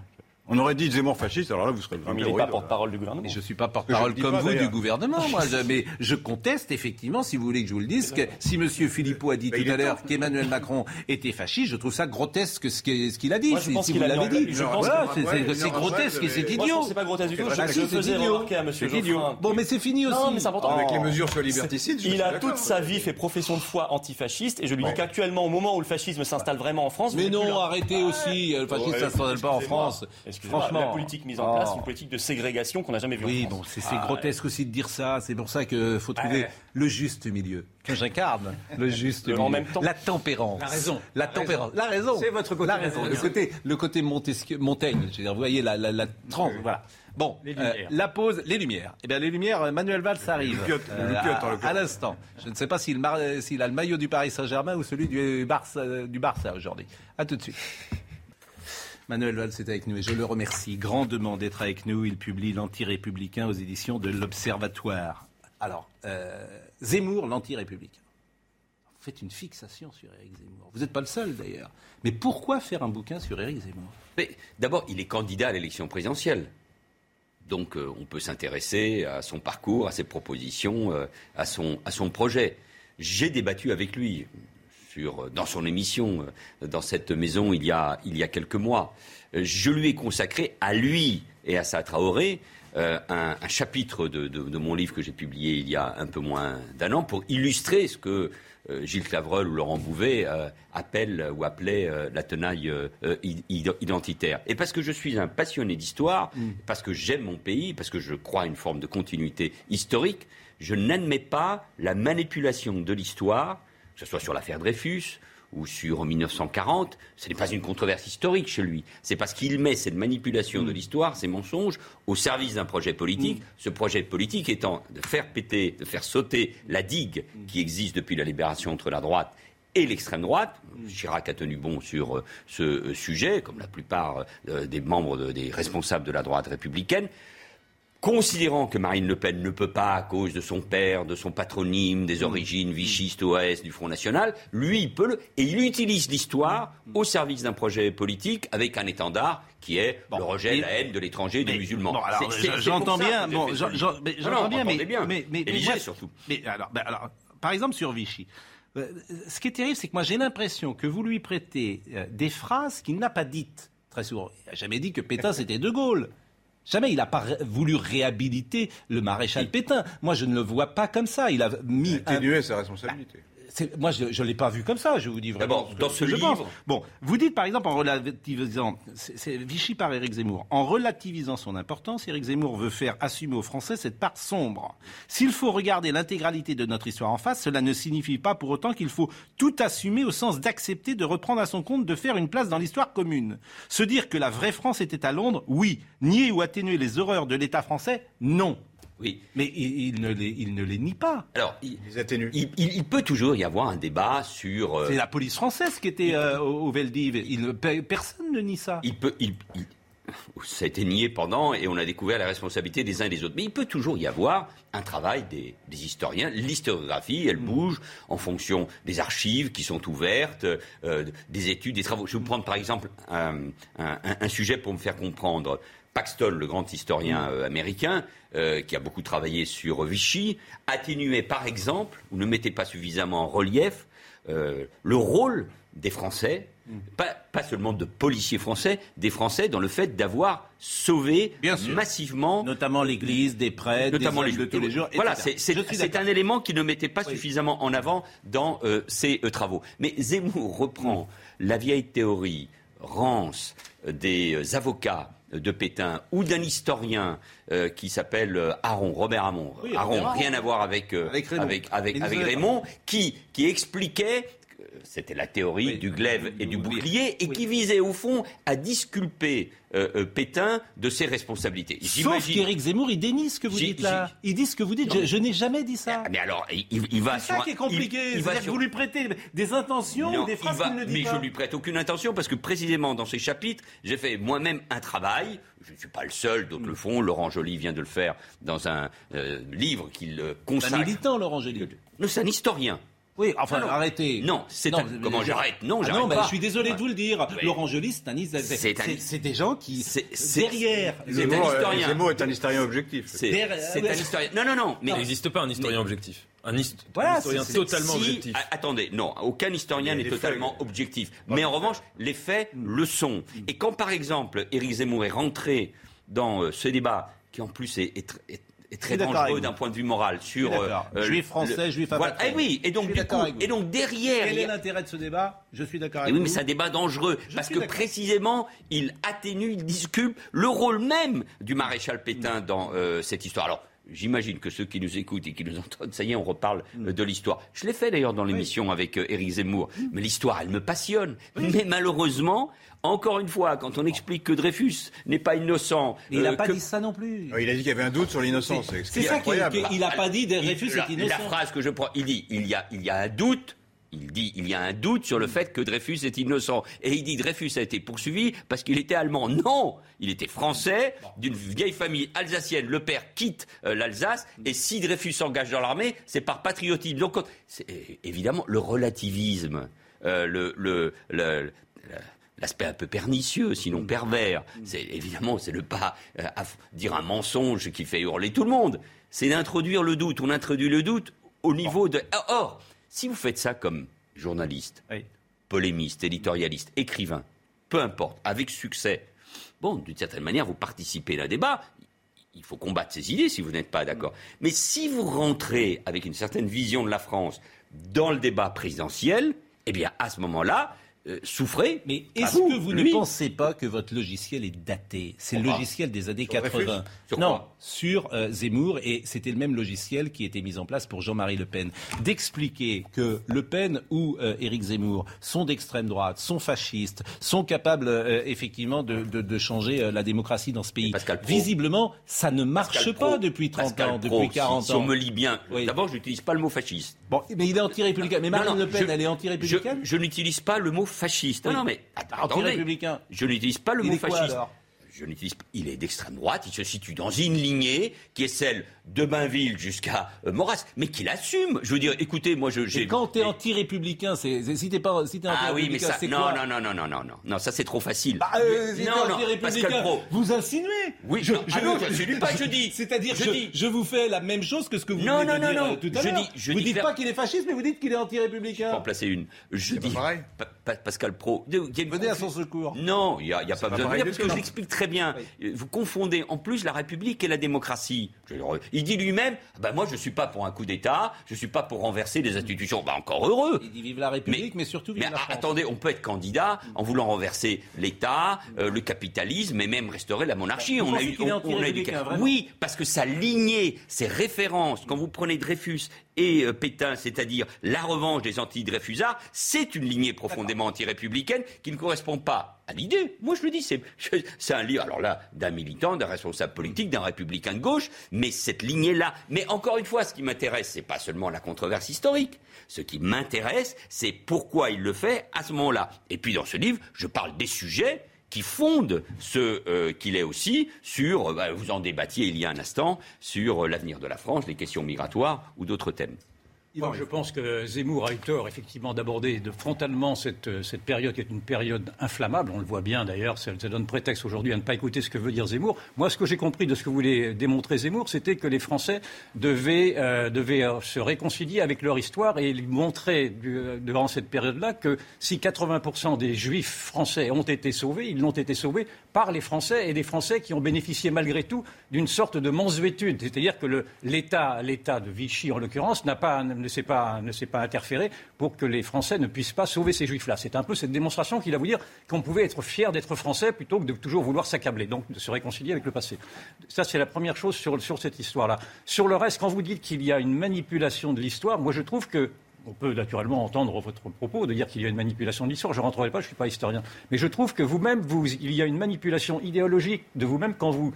On aurait dit Zemmour fasciste, alors là, vous serez Non, mais il n'est pas porte-parole du gouvernement. Mais je suis pas porte-parole comme pas, vous du gouvernement, moi. Je- mais je conteste effectivement, si vous voulez que je vous le dise, que si Monsieur Philippot a dit Bah, tout à l'heure qu'Emmanuel Macron était fasciste, je trouve ça grotesque ce qu'il a dit. Moi, je si pense si qu'il vous l'avez dit, je pense voilà, que- c'est- ouais, grotesque et c'est idiot. c'est pas grotesque du tout. Bah, Je, c'est faisais remarquer à. Geoffrin. Bon, mais c'est fini aussi. Non, mais c'est important. Avec les mesures sur liberticide, Il a toute sa vie fait profession de foi antifasciste et je lui dis qu'actuellement, au moment où le fascisme s'installe vraiment en France, Mais non, arrêtez aussi. Le fascisme, ne s'installe pas en. France. Franchement. la politique mise en place, Oh. c'est une politique de ségrégation qu'on n'a jamais vue Oui, en bon, c'est c'est grotesque aussi de dire ça. C'est pour ça qu'il faut trouver le juste milieu. Que j'incarne le juste En milieu. même temps. La tempérance. La raison. La La tempérance. La raison. C'est votre côté La raison. Le côté, le côté Montesquieu, Montaigne. Je veux dire, vous voyez la, la. Voilà. Bon, Les euh, lumières. la pause, les lumières. Eh bien, les lumières, euh, Manuel Valls arrive. Le piote, le piote, en à, l'occurrence. à l'instant. Je ne sais pas s'il a le maillot du Paris Saint-Germain ou celui du Barça, euh, du Barça aujourd'hui. À tout de suite. Manuel Valls est avec nous et je le remercie grandement d'être avec nous. Il publie L'Anti-Républicain aux éditions de l'Observatoire. Alors, euh, Zemmour, l'Anti-Républicain. Vous faites une fixation sur Éric Zemmour. Vous n'êtes pas le seul d'ailleurs. Mais pourquoi faire un bouquin sur Éric Zemmour? D'abord, il est candidat à l'élection présidentielle. Donc euh, on peut s'intéresser à son parcours, à ses propositions, euh, à son projet. J'ai débattu avec lui sur, dans son émission, euh, dans cette maison, il y a, il y a quelques mois. Euh, Je lui ai consacré à lui et Assa Traoré euh, un, un, chapitre de, de, de, mon livre que j'ai publié il y a un peu moins d'un an pour illustrer ce que euh, Gilles Clavreul ou Laurent Bouvet euh, appellent ou appelaient euh, la tenaille euh, identitaire. Et parce que je suis un passionné d'histoire, mm. parce que j'aime mon pays, parce que je crois à une forme de continuité historique, je n'admets pas la manipulation de l'histoire, que ce soit sur l'affaire Dreyfus, ou sur 1940, ce n'est pas une controverse historique chez lui. C'est parce qu'il met cette manipulation de mm. l'histoire, ces mensonges, au service d'un projet politique. Mm. Ce projet politique étant de faire péter, de faire sauter la digue mm. qui existe depuis la libération entre la droite et l'extrême droite. Chirac a tenu bon sur euh, ce euh, sujet, comme la plupart euh, des membres des responsables de la droite républicaine considérant que Marine Le Pen ne peut pas, à cause de son père, de son patronyme, des origines vichistes OAS du Front National, lui, il peut le... Et il utilise l'histoire au service d'un projet politique avec un étendard qui est le rejet, la haine de l'étranger et des musulmans. J'entends bien, bon, j'entends bien, mais, mais, mais, mais surtout. Mais alors, ben alors, par exemple sur Vichy. Euh, ce qui est terrible, c'est que moi j'ai l'impression que vous lui prêtez euh, des phrases qu'il n'a pas dites très souvent. Il n'a jamais dit que Pétain c'était De Gaulle. Jamais il n'a pas voulu réhabiliter le maréchal Pétain. Moi, je ne le vois pas comme ça. Il a mis. Atténuer un... sa responsabilité moi, je ne l'ai pas vu comme ça, je vous dis vraiment. D'abord, dans ce livre. Bon, vous dites par exemple en relativisant, c'est Vichy par Éric Zemmour, en relativisant son importance, Éric Zemmour veut faire assumer aux Français cette part sombre. S'il faut regarder l'intégralité de notre histoire en face, cela ne signifie pas pour autant qu'il faut tout assumer au sens d'accepter de reprendre à son compte de faire une place dans l'histoire commune. Se dire que la vraie France était à Londres, oui. Nier ou atténuer les horreurs de l'État français, non. Oui. Mais il, ne les, il ne les nie pas. Alors, il, il, il, peut toujours y avoir un débat sur. Euh, C'est la police française qui était euh, au Veldiv. personne ne nie ça. Il peut. ça a été nié pendant et on a découvert la responsabilité des uns et des autres. Mais il peut toujours y avoir un travail des, des historiens. L'historiographie, elle mm. bouge en fonction des archives qui sont ouvertes, euh, des études, des travaux. Je vais vous prendre par exemple un, un, un sujet pour me faire comprendre. Paxton, le grand historien mm. euh, américain, euh, qui a beaucoup travaillé sur Vichy, atténuait par exemple, ou ne mettait pas suffisamment en relief, euh, le rôle des Français, mm. pas, seulement de policiers français, des Français dans le fait d'avoir sauvé massivement. Notamment l'Église, des prêtres, notamment des les de tous les jours. Voilà, c'est un élément qui ne mettait pas suffisamment en avant dans ses travaux. Mais Zemmour reprend mm. la vieille théorie rance des avocats de Pétain ou d'un historien euh, qui s'appelle euh, Aaron, Robert Aron, Aaron, rien à voir avec, euh, avec Raymond, qui, qui expliquait c'était la théorie du glaive et du bouclier, et qui visait au fond à disculper euh, euh, Pétain de ses responsabilités. Sauf qu'Éric Zemmour, il dénie ce que vous dites là. Il dit ce que vous dites. Je, n'ai jamais dit ça. Ah, mais alors, il, va C'est ça qui est compliqué. Il, va Vous lui prêtez des intentions ou des phrases qu'il ne dit mais pas. Mais je lui prête aucune intention parce que précisément dans ces chapitres, j'ai fait moi-même un travail. Je ne suis pas le seul, d'autres le font. Laurent Joly vient de le faire dans un euh, livre qu'il consacre. Un militant, Laurent Joly. C'est un historien. Oui, enfin, arrêtez. Non, c'est comment j'arrête Non, ah j'arrête non, pas. Je suis désolé de vous le dire. Laurent Joly, c'est un C'est des gens qui derrière. C'est un historien. Zemmour est un historien objectif. C'est un historien. Non, non, non. Mais il n'existe pas un historien objectif. Un, historien totalement objectif. Attendez, non, aucun historien n'est totalement objectif. Mais en revanche, les faits le sont. Et quand, par exemple, Éric Zemmour est rentré dans euh, ce débat, qui en plus est, est est très dangereux d'un point de vue moral sur euh, euh, juif français, juif voilà. Eh oui, et donc du coup, et donc derrière. Quel est l'intérêt de ce débat? Je suis d'accord avec oui, mais c'est un débat dangereux parce que précisément il atténue, il discute le rôle même du maréchal Pétain dans euh, cette histoire. Alors. J'imagine que ceux qui nous écoutent et qui nous entendent, ça y est, on reparle mm. de l'histoire. Je l'ai fait d'ailleurs dans l'émission avec Éric Zemmour. Mm. Mais l'histoire, elle me passionne. Mais malheureusement, encore une fois, quand on explique que Dreyfus n'est pas innocent. il n'a euh, pas dit ça non plus. Il a dit qu'il y avait un doute sur l'innocence. C'est ça qu'il n'a pas dit Dreyfus est innocent. La phrase que je prends, il dit il y a, il y a un doute. Il dit il y a un doute sur le fait que Dreyfus est innocent. Et il dit Dreyfus a été poursuivi parce qu'il était allemand. Non Il était français, d'une vieille famille alsacienne. Le père quitte euh, l'Alsace. Et si Dreyfus s'engage dans l'armée, c'est par patriotisme. Donc, évidemment, le relativisme, euh, le, le, le l'aspect un peu pernicieux, sinon pervers. C'est évidemment, c'est le pas euh, à dire un mensonge qui fait hurler tout le monde. C'est d'introduire le doute. On introduit le doute au niveau de. Or, si vous faites ça comme journaliste, polémiste, éditorialiste, écrivain, peu importe, avec succès, Bon, d'une certaine manière, vous participez à un débat. Il faut combattre ces idées si vous n'êtes pas d'accord. Mais si vous rentrez avec une certaine vision de la France dans le débat présidentiel, eh bien, à ce moment-là, euh, souffrez. Mais est-ce que vous ne pensez pas que votre logiciel est daté? C'est le logiciel des années 80. Sur non, sur euh, Zemmour, et c'était le même logiciel qui était mis en place pour Jean-Marie Le Pen. D'expliquer que Le Pen ou euh, Éric Zemmour sont d'extrême droite, sont fascistes, sont capables effectivement de, de- de changer la démocratie dans ce pays. Visiblement, ça ne marche pas Pro, depuis 30 Pascal ans, Pro, depuis si- 40 si, ans. on me lit bien. Oui. D'abord, je n'utilise pas le mot fasciste. Bon, mais il est anti-républicain. Mais Marine Non, non, Le Pen, je- elle est anti-républicaine? Je, je n'utilise pas le mot fasciste. Non, non, mais attendez. Je n'utilise pas le mot fasciste. Je n'utilise pas. Il est d'extrême droite. Il se situe dans une lignée qui est celle de Bainville jusqu'à euh, Maurras, mais qu'il assume. Je veux dire, écoutez, moi, je. j'ai- Et quand t'es anti-républicain, c'est, c'est- si t'es pas, si t'es Ah oui, mais anti-républicain, ça, c'est non, quoi non, non, non, non, non, non, non, ça c'est trop facile. Bah, euh, si non, t'es non, anti-républicain, Pascal Pro. vous insinuez. Oui, Je- non, ah je- non, je n'insinue pas, je dis. C'est-à dire, Je je, dis. je vous fais la même chose que ce que vous Non, venez non, de non, dire non. euh, tout à Je l'heure. dis- je vous dis dites clair- pas qu'il est fasciste, mais vous dites qu'il est anti-républicain. en placer une. Je dis. Pa- Pa- Pascal Pro. Venez à son secours. Non, il n'y a, il y a pas pas besoin de pareil venir parce que je l'explique très bien. Vous confondez en plus la République et la démocratie. Il dit lui-même bah, Moi, je ne suis pas pour un coup d'État, je ne suis pas pour renverser les institutions. Bah, encore heureux. Il dit vive la République, mais, surtout vive Mais la a- France. attendez, on peut être candidat en voulant renverser l'État, euh, le capitalisme et même restaurer la monarchie. Vous on a eu, on- on a eu Oui, parce que sa lignée, ses références, quand vous prenez Dreyfus et euh, Pétain, c'est-à-dire la revanche des anti-Dreyfusards, c'est une lignée profondément anti-républicaine qui ne correspond pas l'idée. Moi, je le dis, c'est un livre, alors là, d'un militant, d'un responsable politique, d'un républicain de gauche, mais cette lignée-là. Mais encore une fois, ce qui m'intéresse, c'est pas seulement la controverse historique. Ce qui m'intéresse, c'est pourquoi il le fait à ce moment-là. Et puis, dans ce livre, je parle des sujets qui fondent ce euh, qu'il est aussi sur, euh, bah, vous en débattiez il y a un instant, sur euh, l'avenir de la France, les questions migratoires ou d'autres thèmes. Je pense que Zemmour a eu tort, effectivement, d'aborder de frontalement cette, euh, cette période qui est une période inflammable. On le voit bien, d'ailleurs. Ça, ça donne prétexte aujourd'hui à ne pas écouter ce que veut dire Zemmour. Moi, ce que j'ai compris de ce que voulait démontrer Zemmour, c'était que les Français devaient, euh, devaient euh, se réconcilier avec leur histoire et lui montrer, du- durant cette période-là, que si 80% des Juifs français ont été sauvés, ils l'ont été sauvés par les Français et des Français qui ont bénéficié malgré tout d'une sorte de mansuétude. C'est-à-dire que le- l'État, l'État de Vichy, en l'occurrence, n'a pas, ne s'est pas, ne s'est pas interféré pour que les Français ne puissent pas sauver ces Juifs-là. C'est un peu cette démonstration qu'il a voulu dire qu'on pouvait être fier d'être Français plutôt que de toujours vouloir s'accabler, donc de se réconcilier avec le passé. Ça, c'est la première chose sur, sur cette histoire-là. Sur le reste, quand vous dites qu'il y a une manipulation de l'histoire, moi je trouve que on peut naturellement entendre votre propos de dire qu'il y a une manipulation de l'histoire. Je ne rentrerai pas, je ne suis pas historien. Mais je trouve que vous-même, vous, il y a une manipulation idéologique de vous-même quand vous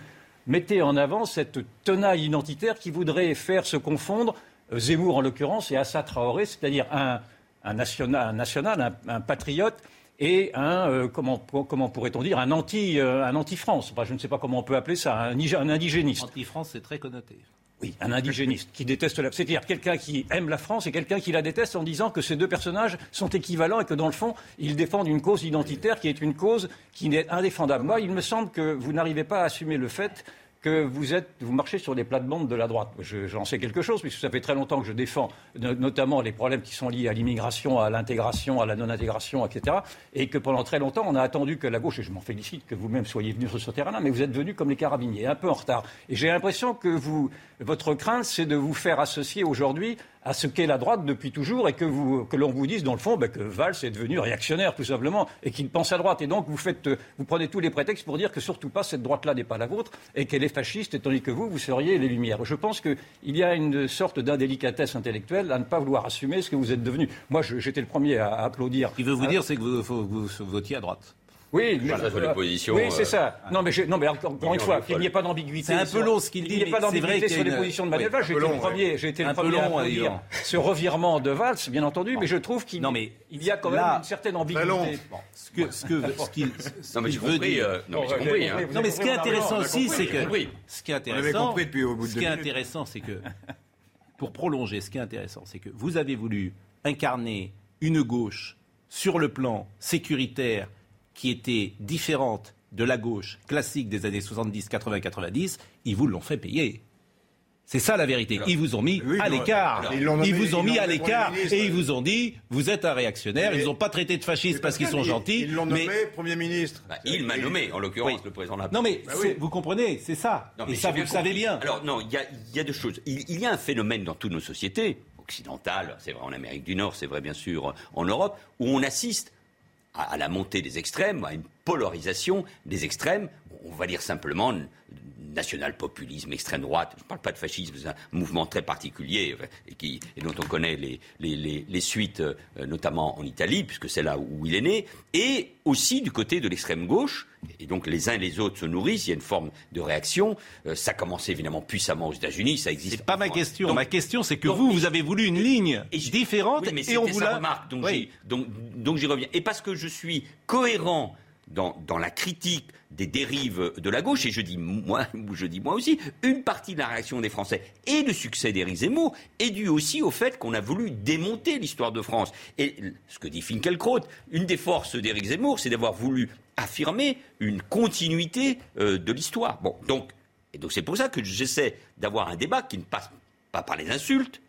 mettez en avant cette tenaille identitaire qui voudrait faire se confondre Zemmour en l'occurrence et Assa Traoré, c'est-à-dire un, un national, un, national, un, un patriote et un, euh, comment, comment pourrait-on dire, un anti, euh, anti-France. Enfin, je ne sais pas comment on peut appeler ça, un, un indigéniste. Anti-France, c'est très connoté. Oui, un indigéniste qui déteste la. C'est-à-dire quelqu'un qui aime la France et quelqu'un qui la déteste en disant que ces deux personnages sont équivalents et que dans le fond, ils défendent une cause identitaire qui est une cause qui n'est indéfendable. Moi, il me semble que vous n'arrivez pas à assumer le fait que vous, êtes, vous marchez sur les plates-bandes de la droite. Je- J'en sais quelque chose, puisque ça fait très longtemps que je défends no- notamment les problèmes qui sont liés à l'immigration, à l'intégration, à la non-intégration, etc. Et que pendant très longtemps, on a attendu que la gauche, et je m'en félicite que vous-même soyez venu sur ce terrain-là, mais vous êtes venu comme les carabiniers, un peu en retard. Et j'ai l'impression que vous, votre crainte, c'est de vous faire associer aujourd'hui à ce qu'est la droite depuis toujours et que, vous, que l'on vous dise, dans le fond, ben, que Valls est devenu réactionnaire, tout simplement, et qu'il pense à droite. Et donc, vous, faites, euh, vous prenez tous les prétextes pour dire que surtout pas cette droite-là n'est pas la vôtre et qu'elle est fasciste, et tandis que vous, vous seriez les Lumières. Je pense qu'il y a une sorte d'indélicatesse intellectuelle à ne pas vouloir assumer ce que vous êtes devenu. Moi, j'étais le premier à, à applaudir. Ce qu'il veut vous Ah, dire, c'est que vous, faut vous votiez à droite. Oui, mais, Voilà, sur les positions, oui, c'est euh, ça. Non, mais, je- non, mais encore, encore une fois, qu'il n'y ait pas d'ambiguïté. C'est un peu long ce qu'il dit, Il n'y ait pas mais c'est vrai d'ambiguïté sur les une- positions de oui, Manuel Valls. un J'ai été le premier, ouais. j'ai été Un le peu premier à long, applaudir Yvan. ce revirement de Valls, bien entendu, mais je trouve qu'il Non, mais il y a quand même là, une certaine long. ambiguïté. Bon. Ce que, ce que, ce qu'il, Non, mais veut dire. euh, non, mais compris. hein. Non, mais ce qui est intéressant aussi, c'est que compris. ce qui est intéressant, compris depuis au bout de ce qui est intéressant, c'est que pour prolonger, ce qui est intéressant, c'est que vous avez voulu incarner une gauche sur le plan sécuritaire qui était différente de la gauche classique des années 70, 80, 90. Ils vous l'ont fait payer. C'est ça la vérité. Ils vous ont mis Oui, à l'écart. ils vous ont ils mis à l'écart et ils vous ont dit vous êtes un réactionnaire. Mais- Ils n'ont pas traité de fasciste parce qu'ils sont Ils- gentils. Ils l'ont mais- nommé Premier ministre. Bah, il m'a nommé, en l'occurrence, Oui. le président de la Non mais Bah oui. vous comprenez, c'est ça. Non, et ça vous le savez bien. Alors non, il y a, il y a deux choses. Il, il y a un phénomène dans toutes nos sociétés, occidentales, c'est vrai en Amérique du Nord, c'est vrai bien sûr en Europe, où on assiste à, la montée des extrêmes, à une polarisation des extrêmes. On va dire simplement national-populisme, extrême droite. Je ne parle pas de fascisme, c'est un mouvement très particulier euh, et, qui, et dont on connaît les, les- les- les suites, euh, notamment en Italie, puisque c'est là où il est né, et aussi du côté de l'extrême gauche. Et donc les uns et les autres se nourrissent, il y a une forme de réaction. Euh, ça a commencé évidemment puissamment aux États-Unis, ça existe. C'est pas ma question. Donc- ma question, c'est que donc, vous, vous avez voulu une ligne et je- différente oui, mais et on vous l'a. remarque, Oui. donc j'y reviens. Et parce que je suis cohérent dans, la critique des dérives de la gauche, et je dis moi, je dis moi aussi, une partie de la réaction des Français et du succès d'Éric Zemmour est due aussi au fait qu'on a voulu démonter l'histoire de France. Et ce que dit Finkielkraut, une des forces d'Éric Zemmour, c'est d'avoir voulu affirmer une continuité euh, de l'histoire. Bon, donc c'est pour ça que j'essaie d'avoir un débat qui ne passe pas par les insultes,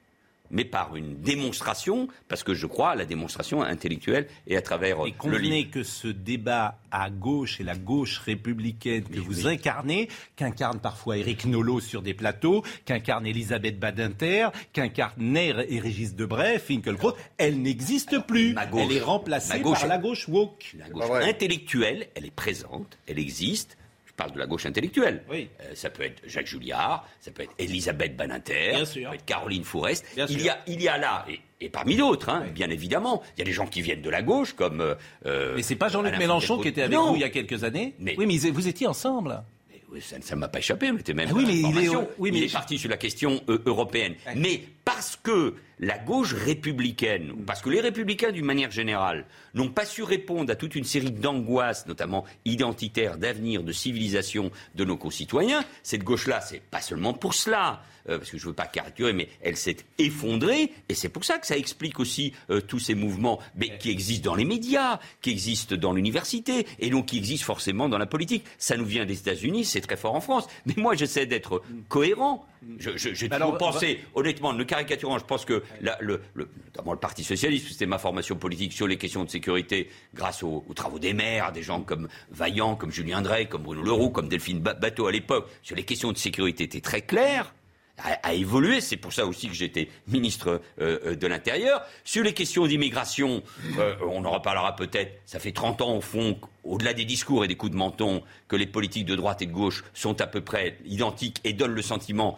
mais par une démonstration, parce que je crois à la démonstration intellectuelle et à travers Et le convenez livre. que ce débat à gauche et la gauche républicaine que vous incarnez, qu'incarne parfois Éric Nolot sur des plateaux, qu'incarne Elisabeth Badinter, qu'incarne Nair et Régis Debray, Finkielkraut, elle n'existe plus. Gauche- elle est remplacée gauche- par la gauche woke. La gauche intellectuelle, elle est présente, elle existe. Parle de la gauche intellectuelle. Oui. Euh, ça peut être Jacques Julliard, ça peut être Elisabeth Badinter, Bien ça peut être Caroline Fourest. Bien il, sûr. y a, il y a là, et, et parmi d'autres, hein, bien évidemment, il y a des gens qui viennent de la gauche, comme. euh, euh, Mais c'est pas Jean-Luc Mélenchon qui était avec Non. vous il y a quelques années Mais- Oui, mais vous étiez ensemble. Oui, ça ne m'a pas échappé, on était même Ah oui, mais il est- oui, mais- il est parti sur la question euh, européenne. Mais parce que la gauche républicaine, parce que les républicains d'une manière générale n'ont pas su répondre à toute une série d'angoisses, notamment identitaires, d'avenir, de civilisation de nos concitoyens, cette gauche-là, c'est pas seulement pour cela. euh, parce que je ne veux pas caricaturer, mais elle s'est effondrée, et c'est pour ça que ça explique aussi euh, tous ces mouvements, mais qui existent dans les médias, qui existent dans l'université, et donc qui existent forcément dans la politique. Ça nous vient des États-Unis, c'est très fort en France. Mais moi, j'essaie d'être cohérent. Je- je- J'ai Alors, toujours pensé, honnêtement, ne caricaturant, je pense que la- le, le- notamment le Parti socialiste, c'était ma formation politique sur les questions de sécurité, grâce aux, aux travaux des maires, des gens comme Vaillant, comme Julien Drey, comme Bruno Leroux, comme Delphine Ba- Bateau à l'époque, sur les questions de sécurité était très clair a, a évolué. C'est pour ça aussi que j'étais ministre euh, de l'Intérieur. Sur les questions d'immigration, euh, on en reparlera peut-être. Ça fait 30 ans, au fond, au-delà des discours et des coups de menton, que les politiques de droite et de gauche sont à peu près identiques et donnent le sentiment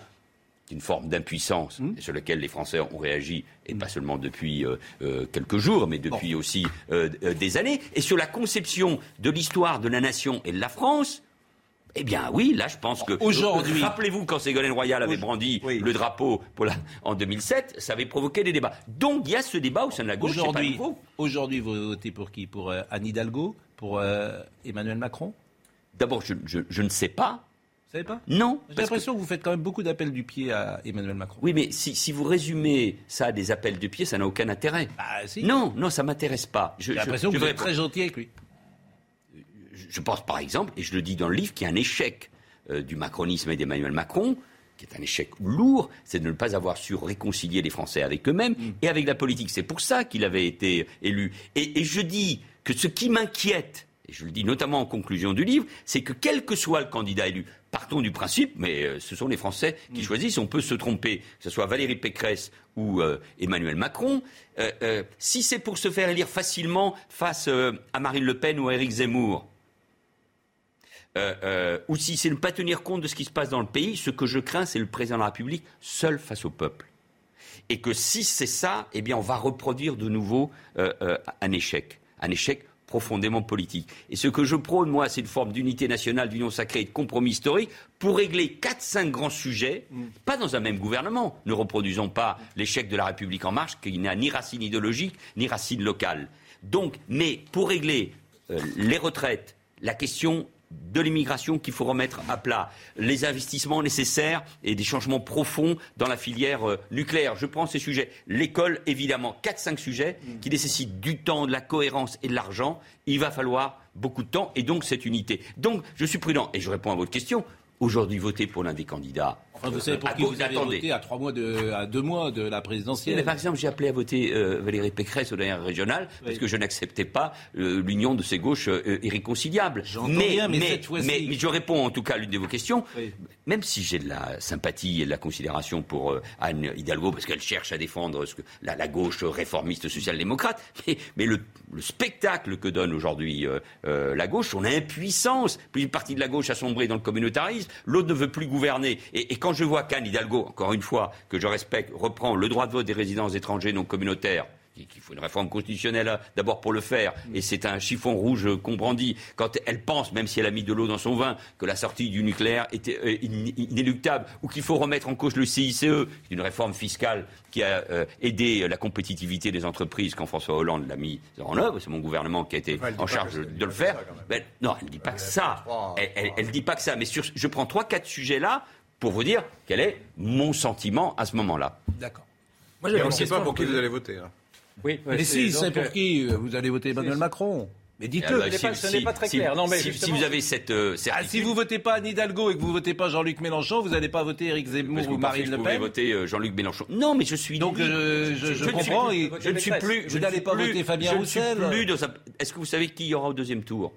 d'une forme d'impuissance et sur laquelle les Français ont réagi, et pas seulement depuis euh, euh, quelques jours, mais depuis aussi euh, des années. Et sur la conception de l'histoire de la nation et de la France, eh bien oui, là je pense que... Aujourd'hui- Rappelez-vous quand Ségolène Royal avait brandi le drapeau pour la- en 2007, ça avait provoqué des débats. Donc il y a ce débat au sein de la gauche, Aujourd'hui, aujourd'hui, vous votez pour qui? Pour euh, Anne Hidalgo? Pour euh, Emmanuel Macron? D'abord, je, je- je ne sais pas. Vous savez pas? Non. J'ai que- l'impression que... vous faites quand même beaucoup d'appels du pied à Emmanuel Macron. Oui, mais si, si vous résumez ça à des appels de pied, ça n'a aucun intérêt. Bah, si. Non, non, ça m'intéresse pas. J'ai l'impression que vous êtes très gentil avec lui. Je pense par exemple, et je le dis dans le livre, qu'il y a un échec euh, du macronisme et d'Emmanuel Macron, qui est un échec lourd, c'est de ne pas avoir su réconcilier les Français avec eux-mêmes et avec la politique. C'est pour ça qu'il avait été élu. Et, et je dis que ce qui m'inquiète, et je le dis notamment en conclusion du livre, c'est que quel que soit le candidat élu, partons du principe, mais euh, ce sont les Français qui choisissent, on peut se tromper, que ce soit Valérie Pécresse ou euh, Emmanuel Macron, euh, euh, si c'est pour se faire élire facilement face à Marine Le Pen ou à Éric Zemmour, euh, euh, ou si c'est ne pas tenir compte de ce qui se passe dans le pays, ce que je crains, c'est le président de la République seul face au peuple. Et que si c'est ça, eh bien, on va reproduire de nouveau euh, un échec, un échec profondément politique. Et ce que je prône, moi, c'est une forme d'unité nationale, d'union sacrée et de compromis historique pour régler quatre, cinq grands sujets, pas dans un même gouvernement. Ne reproduisons pas l'échec de la République en marche, qui n'a ni racine idéologique, ni racine locale. Donc, mais pour régler les retraites, la question de l'immigration qu'il faut remettre à plat, les investissements nécessaires et des changements profonds dans la filière euh, nucléaire. Je prends ces sujets. L'école, évidemment, 4-5 sujets qui nécessitent du temps, de la cohérence et de l'argent. Il va falloir beaucoup de temps et donc cette unité. Donc je suis prudent et je réponds à votre question. Aujourd'hui, voter pour l'un des candidats, Enfin, vous savez pour à qui gauche- vous avez attendez. voté à trois mois de, à deux mois de la Oui, présidentielle. mais par exemple, j'ai appelé à voter euh, Valérie Pécresse aux dernières régionales parce que je n'acceptais pas euh, l'union de ces gauches euh, irréconciliables. J'entends bien, mais cette mais- mais je réponds en tout cas à l'une de vos questions. Même si j'ai de la sympathie et de la considération pour euh, Anne Hidalgo, parce qu'elle cherche à défendre ce que, la, la gauche réformiste social-démocrate, mais, mais le, le spectacle que donne aujourd'hui euh, euh, la gauche, son impuissance, plus une partie de la gauche a sombré dans le communautarisme, l'autre ne veut plus gouverner. Et, et quand je vois qu'Anne Hidalgo, encore une fois, que je respecte, reprend le droit de vote des résidents étrangers non communautaires, qu'il faut une réforme constitutionnelle euh, d'abord pour le faire, et c'est un chiffon rouge euh, qu'on brandit, quand elle pense, même si elle a mis de l'eau dans son vin, que la sortie du nucléaire était euh, in- inéluctable, ou qu'il faut remettre en cause le CICE, est une réforme fiscale qui a aidé la compétitivité des entreprises quand François Hollande l'a mis en œuvre, c'est mon gouvernement qui a été en charge de, le faire. Ben, non, elle ne dit pas que ça. Elle dit pas que ça. Mais sur, je prends trois, quatre sujets là pour vous dire quel est mon sentiment à ce moment-là. D'accord. Moi, Et j'avais on une ne sait pas pour qui vous vous allez voter. hein. Oui, Mais si, c'est pour qui euh, vous allez voter Emmanuel Macron. Mais dites-le. bah, ce n'est pas- ce n'est pas très clair. Non, mais si, vous avez cette euh, Ah, si vous votez pas Anne Hidalgo et que vous votez pas Jean-Luc Mélenchon, vous n'allez pas voter Éric Zemmour ou vous Marine je Le Pen. voter euh, Jean-Luc Mélenchon. Non, mais je suis. Donc euh, je, je, je comprends. suis, et je ne suis plus. Vous je ne n'allez suis pas plus- voter Fabien je ne suis Roussel. Est-ce que vous savez qui y aura au deuxième tour?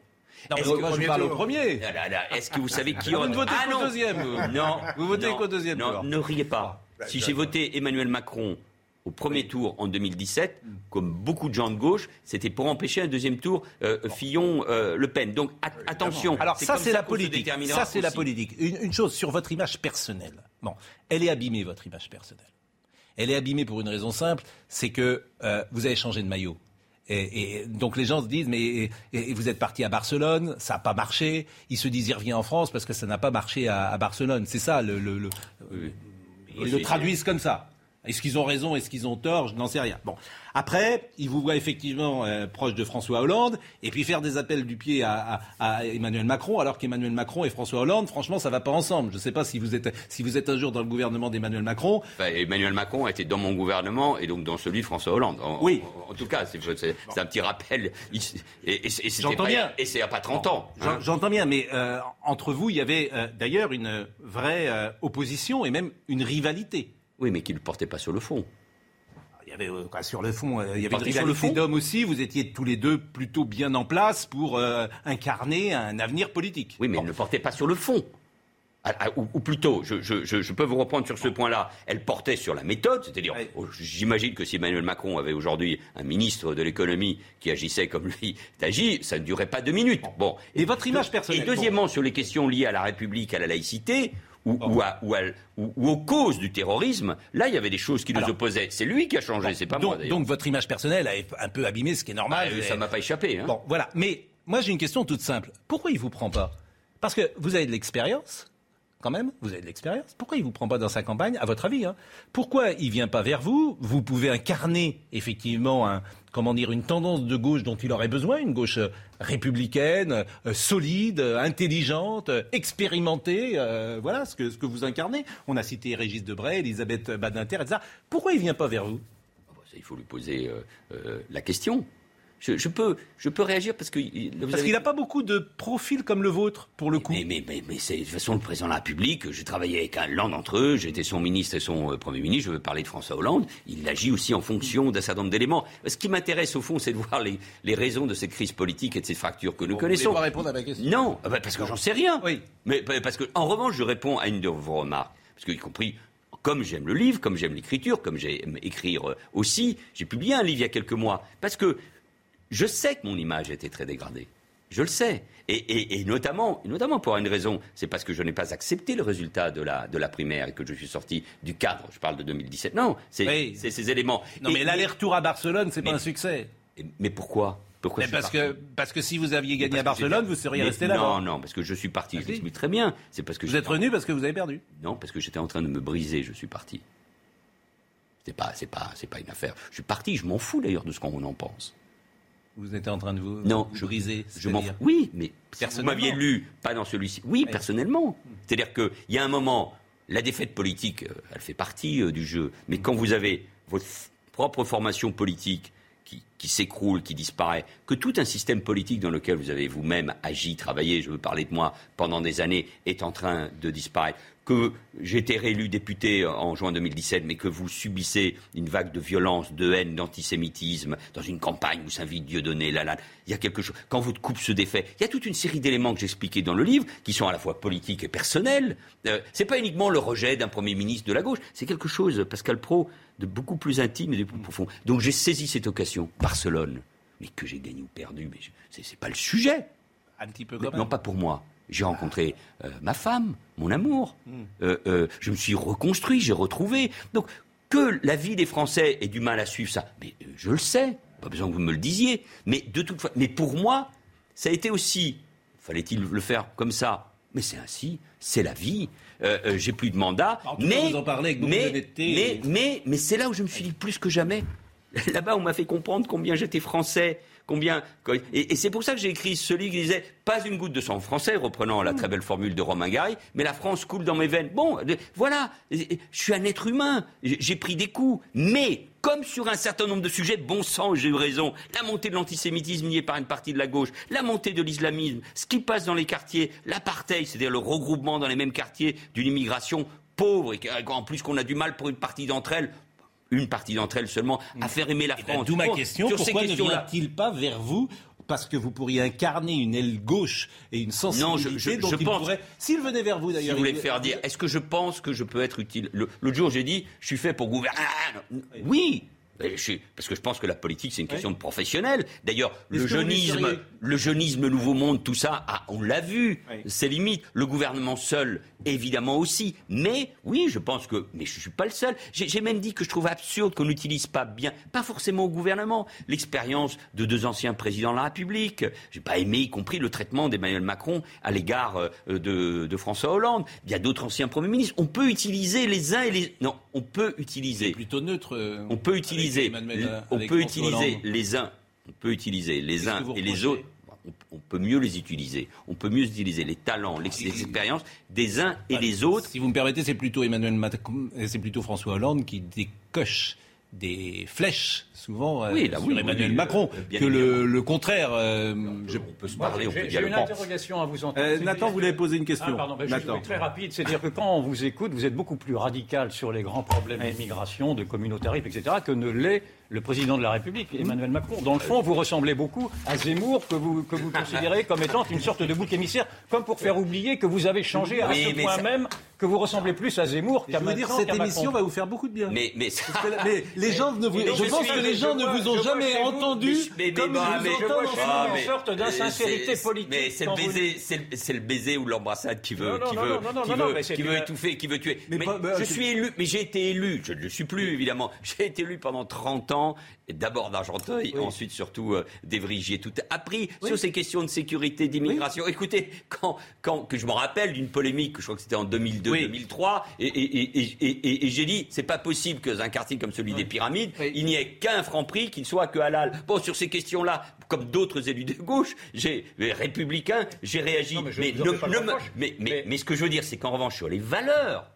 Non, que- moi, je parle au premier. Ah là là, Est-ce que vous savez qui Ah, aura vous ne votez Ah qu'au deuxième, vous. Non. Vous votez qu'au deuxième non, tour. Ne riez pas. Si j'ai voté Emmanuel Macron au premier tour en 2017, comme beaucoup de gens de gauche, c'était pour empêcher un deuxième tour euh, Fillon-Le Pen. Donc attention. Alors ça, c'est la politique. Ça, c'est la politique. Une, une chose sur votre image personnelle. Bon, elle est abîmée, votre image personnelle. Elle est abîmée pour une raison simple, c'est que euh, vous avez changé de maillot. Et, et donc les gens se disent, mais et- et vous êtes parti à Barcelone, ça n'a pas marché. Ils se disent, il revient en France parce que ça n'a pas marché à, à Barcelone. C'est ça, le, le- le- ils le traduisent comme ça. Est-ce qu'ils ont raison, est-ce qu'ils ont tort Je n'en sais rien. Bon. Après, ils vous voient effectivement euh, proche de François Hollande, et puis faire des appels du pied à, à- à Emmanuel Macron, alors qu'Emmanuel Macron et François Hollande, franchement, ça va pas ensemble. Je ne sais pas si vous êtes si vous êtes un jour dans le gouvernement d'Emmanuel Macron. Enfin, Emmanuel Macron était dans mon gouvernement et donc dans celui de François Hollande. En, Oui. En, en tout cas, c'est un petit rappel. Il- et, et, et c'était J'entends bien. Et c'est il n'y a pas 30 ans. Hein. J'entends bien, mais euh, entre vous, il y avait euh, d'ailleurs une vraie opposition et même une rivalité. Oui, mais qui ne portait pas sur le fond. Il y avait euh, quoi, sur le fond, euh, il y avait une rivalité d'hommes aussi. Vous étiez tous les deux plutôt bien en place pour euh, incarner un avenir politique. Oui, mais elle ne portait pas sur le fond. Ou, ou plutôt, je, je- je- je peux vous reprendre sur ce point-là, elle portait sur la méthode, c'est-à-dire, j'imagine que si Emmanuel Macron avait aujourd'hui un ministre de l'économie qui agissait comme lui agit, ça ne durait pas deux minutes. Bon. Et votre image personnelle Et deuxièmement, sur les questions liées à la République, à la laïcité, ou, ou à- ou à- ou- ou aux causes du terrorisme, là, il y avait des choses qui nous Alors- opposaient. C'est lui qui a changé, c'est pas moi donc, d'ailleurs. donc votre image personnelle a un peu abîmé, ce qui est normal. Ah, Et- ça m'a pas échappé. Hein. Bon, voilà. Mais moi, j'ai une question toute simple. Pourquoi il vous prend pas? Parce que vous avez de l'expérience, quand même. Vous avez de l'expérience. Pourquoi il vous prend pas dans sa campagne, à votre avis hein? Pourquoi il vient pas vers vous? Vous pouvez incarner effectivement un, comment dire, une tendance de gauche dont il aurait besoin, une gauche euh, républicaine, euh, solide, euh, intelligente, expérimentée. voilà ce que, ce que vous incarnez. On a cité Régis Debray, Elisabeth Badinter, etc. Pourquoi il vient pas vers vous? Ça, Il faut lui poser la question. Je, je peux, je peux réagir parce que. il- vous Parce avez- qu'il n'a pas beaucoup de profils comme le vôtre, pour le coup. Mais, mais, mais, mais c'est de toute façon le président de la République. J'ai travaillé avec un l'un d'entre eux. J'étais son ministre et son euh, Premier ministre. Je veux parler de François Hollande. Il agit aussi en fonction d'un certain nombre d'éléments. Ce qui m'intéresse au fond, c'est de voir les, les raisons de cette crise politique et de ces fractures que nous Vous connaissons. voulez pas répondre à ma question Non, ah bah, parce que j'en sais rien. Oui. Mais pa- parce que, en revanche, je réponds à une de vos remarques. Parce que, y compris, comme j'aime le livre, comme j'aime l'écriture, comme j'aime écrire euh, aussi, j'ai publié un livre il y a quelques mois. Parce que je sais que mon image était très dégradée. Je le sais. Et, et- et notamment, notamment pour une raison, c'est parce que je n'ai pas accepté le résultat de la, de la primaire et que je suis sorti du cadre. Je parle de 2017. Non, c'est Oui. ces éléments. Non, Et- mais l'aller-retour à Barcelone, c'est pas un succès. Mais pourquoi? Mais parce que, parce que si vous aviez gagné à Barcelone, vous seriez Mais resté là. Non, non, parce que je suis parti. Je l'explique très bien. C'est parce que Vous êtes revenu parce que vous avez perdu. Non, parce que j'étais en train de me briser. Je suis parti. C'est pas, c'est pas, c'est pas une affaire. Je suis parti. Je m'en fous d'ailleurs de ce qu'on en pense. Vous étiez en train de vous, Non, vous je- briser. Je m'en c'est-à-dire- fous. Oui, mais si vous m'aviez lu, pas dans celui-ci. Oui, personnellement. C'est-à-dire qu'il y a un moment, la défaite politique, euh, elle fait partie euh, du jeu. Mais quand vous avez votre propre formation politique qui, qui s'écroule, qui disparaît, que tout un système politique dans lequel vous avez vous-même agi, travaillé, je veux parler de moi, pendant des années, est en train de disparaître, que j'ai été réélu député en juin 2017, mais que vous subissez une vague de violence, de haine, d'antisémitisme dans une campagne où s'invite Dieudonné, là, là, il y a quelque chose. Quand votre couple se défait, il y a toute une série d'éléments que j'expliquais dans le livre qui sont à la fois politiques et personnels. Euh, c'est pas uniquement le rejet d'un premier ministre de la gauche, c'est quelque chose, Pascal Pro, de beaucoup plus intime et de plus profond. Donc j'ai saisi cette occasion, Barcelone, mais que j'ai gagné ou perdu, mais c'est, pas le sujet. Un petit peu Mais quand même. non, pas pour moi. J'ai rencontré euh, ma femme, mon amour. Euh, euh, je me suis reconstruit, j'ai retrouvé. Donc, que la vie des Français ait du mal à suivre ça, mais je le sais. Pas besoin que vous me le disiez. Mais de toute façon, mais pour moi, ça a été aussi. Fallait-il le faire comme ça? Mais c'est ainsi. C'est la vie. J'ai plus de mandat. En tout cas, mais, vous en parlez avec beaucoup mais, d'honnêteté. mais, mais, mais c'est là où je me suis dit plus que jamais. Là-bas, on m'a fait comprendre combien j'étais français, combien. Et, et c'est pour ça que j'ai écrit ce livre qui disait pas une goutte de sang français, reprenant la très belle formule de Romain Gary, mais la France coule dans mes veines. Bon, de- voilà, je suis un être humain, j'ai pris des coups, mais comme sur un certain nombre de sujets, bon sang, j'ai eu raison. La montée de l'antisémitisme niée par une partie de la gauche, la montée de l'islamisme, ce qui passe dans les quartiers, l'apartheid, c'est-à-dire le regroupement dans les mêmes quartiers d'une immigration pauvre, et qu'en plus qu'on a du mal pour une partie d'entre elles, une partie d'entre elles seulement, à faire aimer la Eh ben, France. D'où ma question, sur ces pourquoi ne questions-là- vient-il pas vers vous parce que vous pourriez incarner une aile gauche et une sensibilité Non, je- je- dont je il pense- pourrait... S'il venait vers vous Si d'ailleurs... vous voulez il- faire dire, est-ce que je pense que je peux être utile? Le- L'autre jour, j'ai dit, je suis fait pour gouverner. Oui parce que je pense que la politique, c'est une question de professionnel. D'ailleurs, le jeunisme, le jeunisme, nouveau monde, tout ça, ah, on l'a vu. Oui. C'est limite. Le gouvernement seul, évidemment aussi. Mais oui, je pense que. Mais je suis pas le seul. J'ai même dit que je trouve absurde qu'on n'utilise pas bien, pas forcément au gouvernement, l'expérience de deux anciens présidents de la République. J'ai pas aimé, y compris le traitement d'Emmanuel Macron à l'égard euh, de, de François Hollande. Il y a d'autres anciens premiers ministres. On peut utiliser les uns et les. Non, on peut utiliser. plutôt neutre. euh, On peut utiliser. On peut utiliser les uns. On peut utiliser les uns et les autres. On, peut mieux les utiliser. On peut mieux utiliser les talents, les expériences des uns et les autres. Si vous me permettez, c'est plutôt Emmanuel Macron, et c'est plutôt François Hollande qui décoche des flèches, souvent, euh, Oui, là, sur oui, Emmanuel oui, Macron, euh, bien que le, contraire. euh, je- On peut se parler, on peut J'ai j'ai une interrogation à vous entendre. Euh, Nathan dire- voulait poser une question. Ah, pardon, ben, je Nathan. suis très rapide. C'est-à-dire que quand on vous écoute, vous êtes beaucoup plus radical sur les grands problèmes d'immigration, de communautarisme, etc., que ne l'est le président de la République, Emmanuel Macron. Dans le fond, vous ressemblez beaucoup à Zemmour, que vous, que vous considérez comme étant une sorte de bouc émissaire, comme pour faire oublier que vous avez changé à Oui, ce point ça- même que vous ressemblez plus à Zemmour Je qu'à veux dire, cette émission Macron. va vous faire beaucoup de bien. Mais, mais, Parce que la- mais les gens ne vous, je je pense suis- que les gens je ne vois- vous ont je jamais entendu mais- comme ils vous je entendent chez en ce vous moment. une sorte d'insincérité politique Mais c'est le vous baiser, c'est le, c'est le baiser ou l'embrassade qui veut, qui veut, qui veut, étouffer, qui veut tuer. Mais je c'est- suis élu, mais j'ai été élu. Je ne le suis plus évidemment. J'ai été élu pendant 30 ans, d'abord d'Argenteuil, ensuite surtout euh, d'Evry. Tout appris sur ces questions de sécurité, d'immigration. Écoutez, quand, quand que je me rappelle d'une polémique, je crois que c'était en 2002-2003, et, et, et, et, j'ai dit, c'est pas possible que dans un quartier comme celui des Pyramides, il n'y ait qu'un franc prix qui ne soit que halal. Bon, sur ces questions-là, comme d'autres élus de gauche, j'ai républicain, j'ai réagi. Non, ne- ne mais ce que je veux dire, c'est qu'en revanche, sur les valeurs,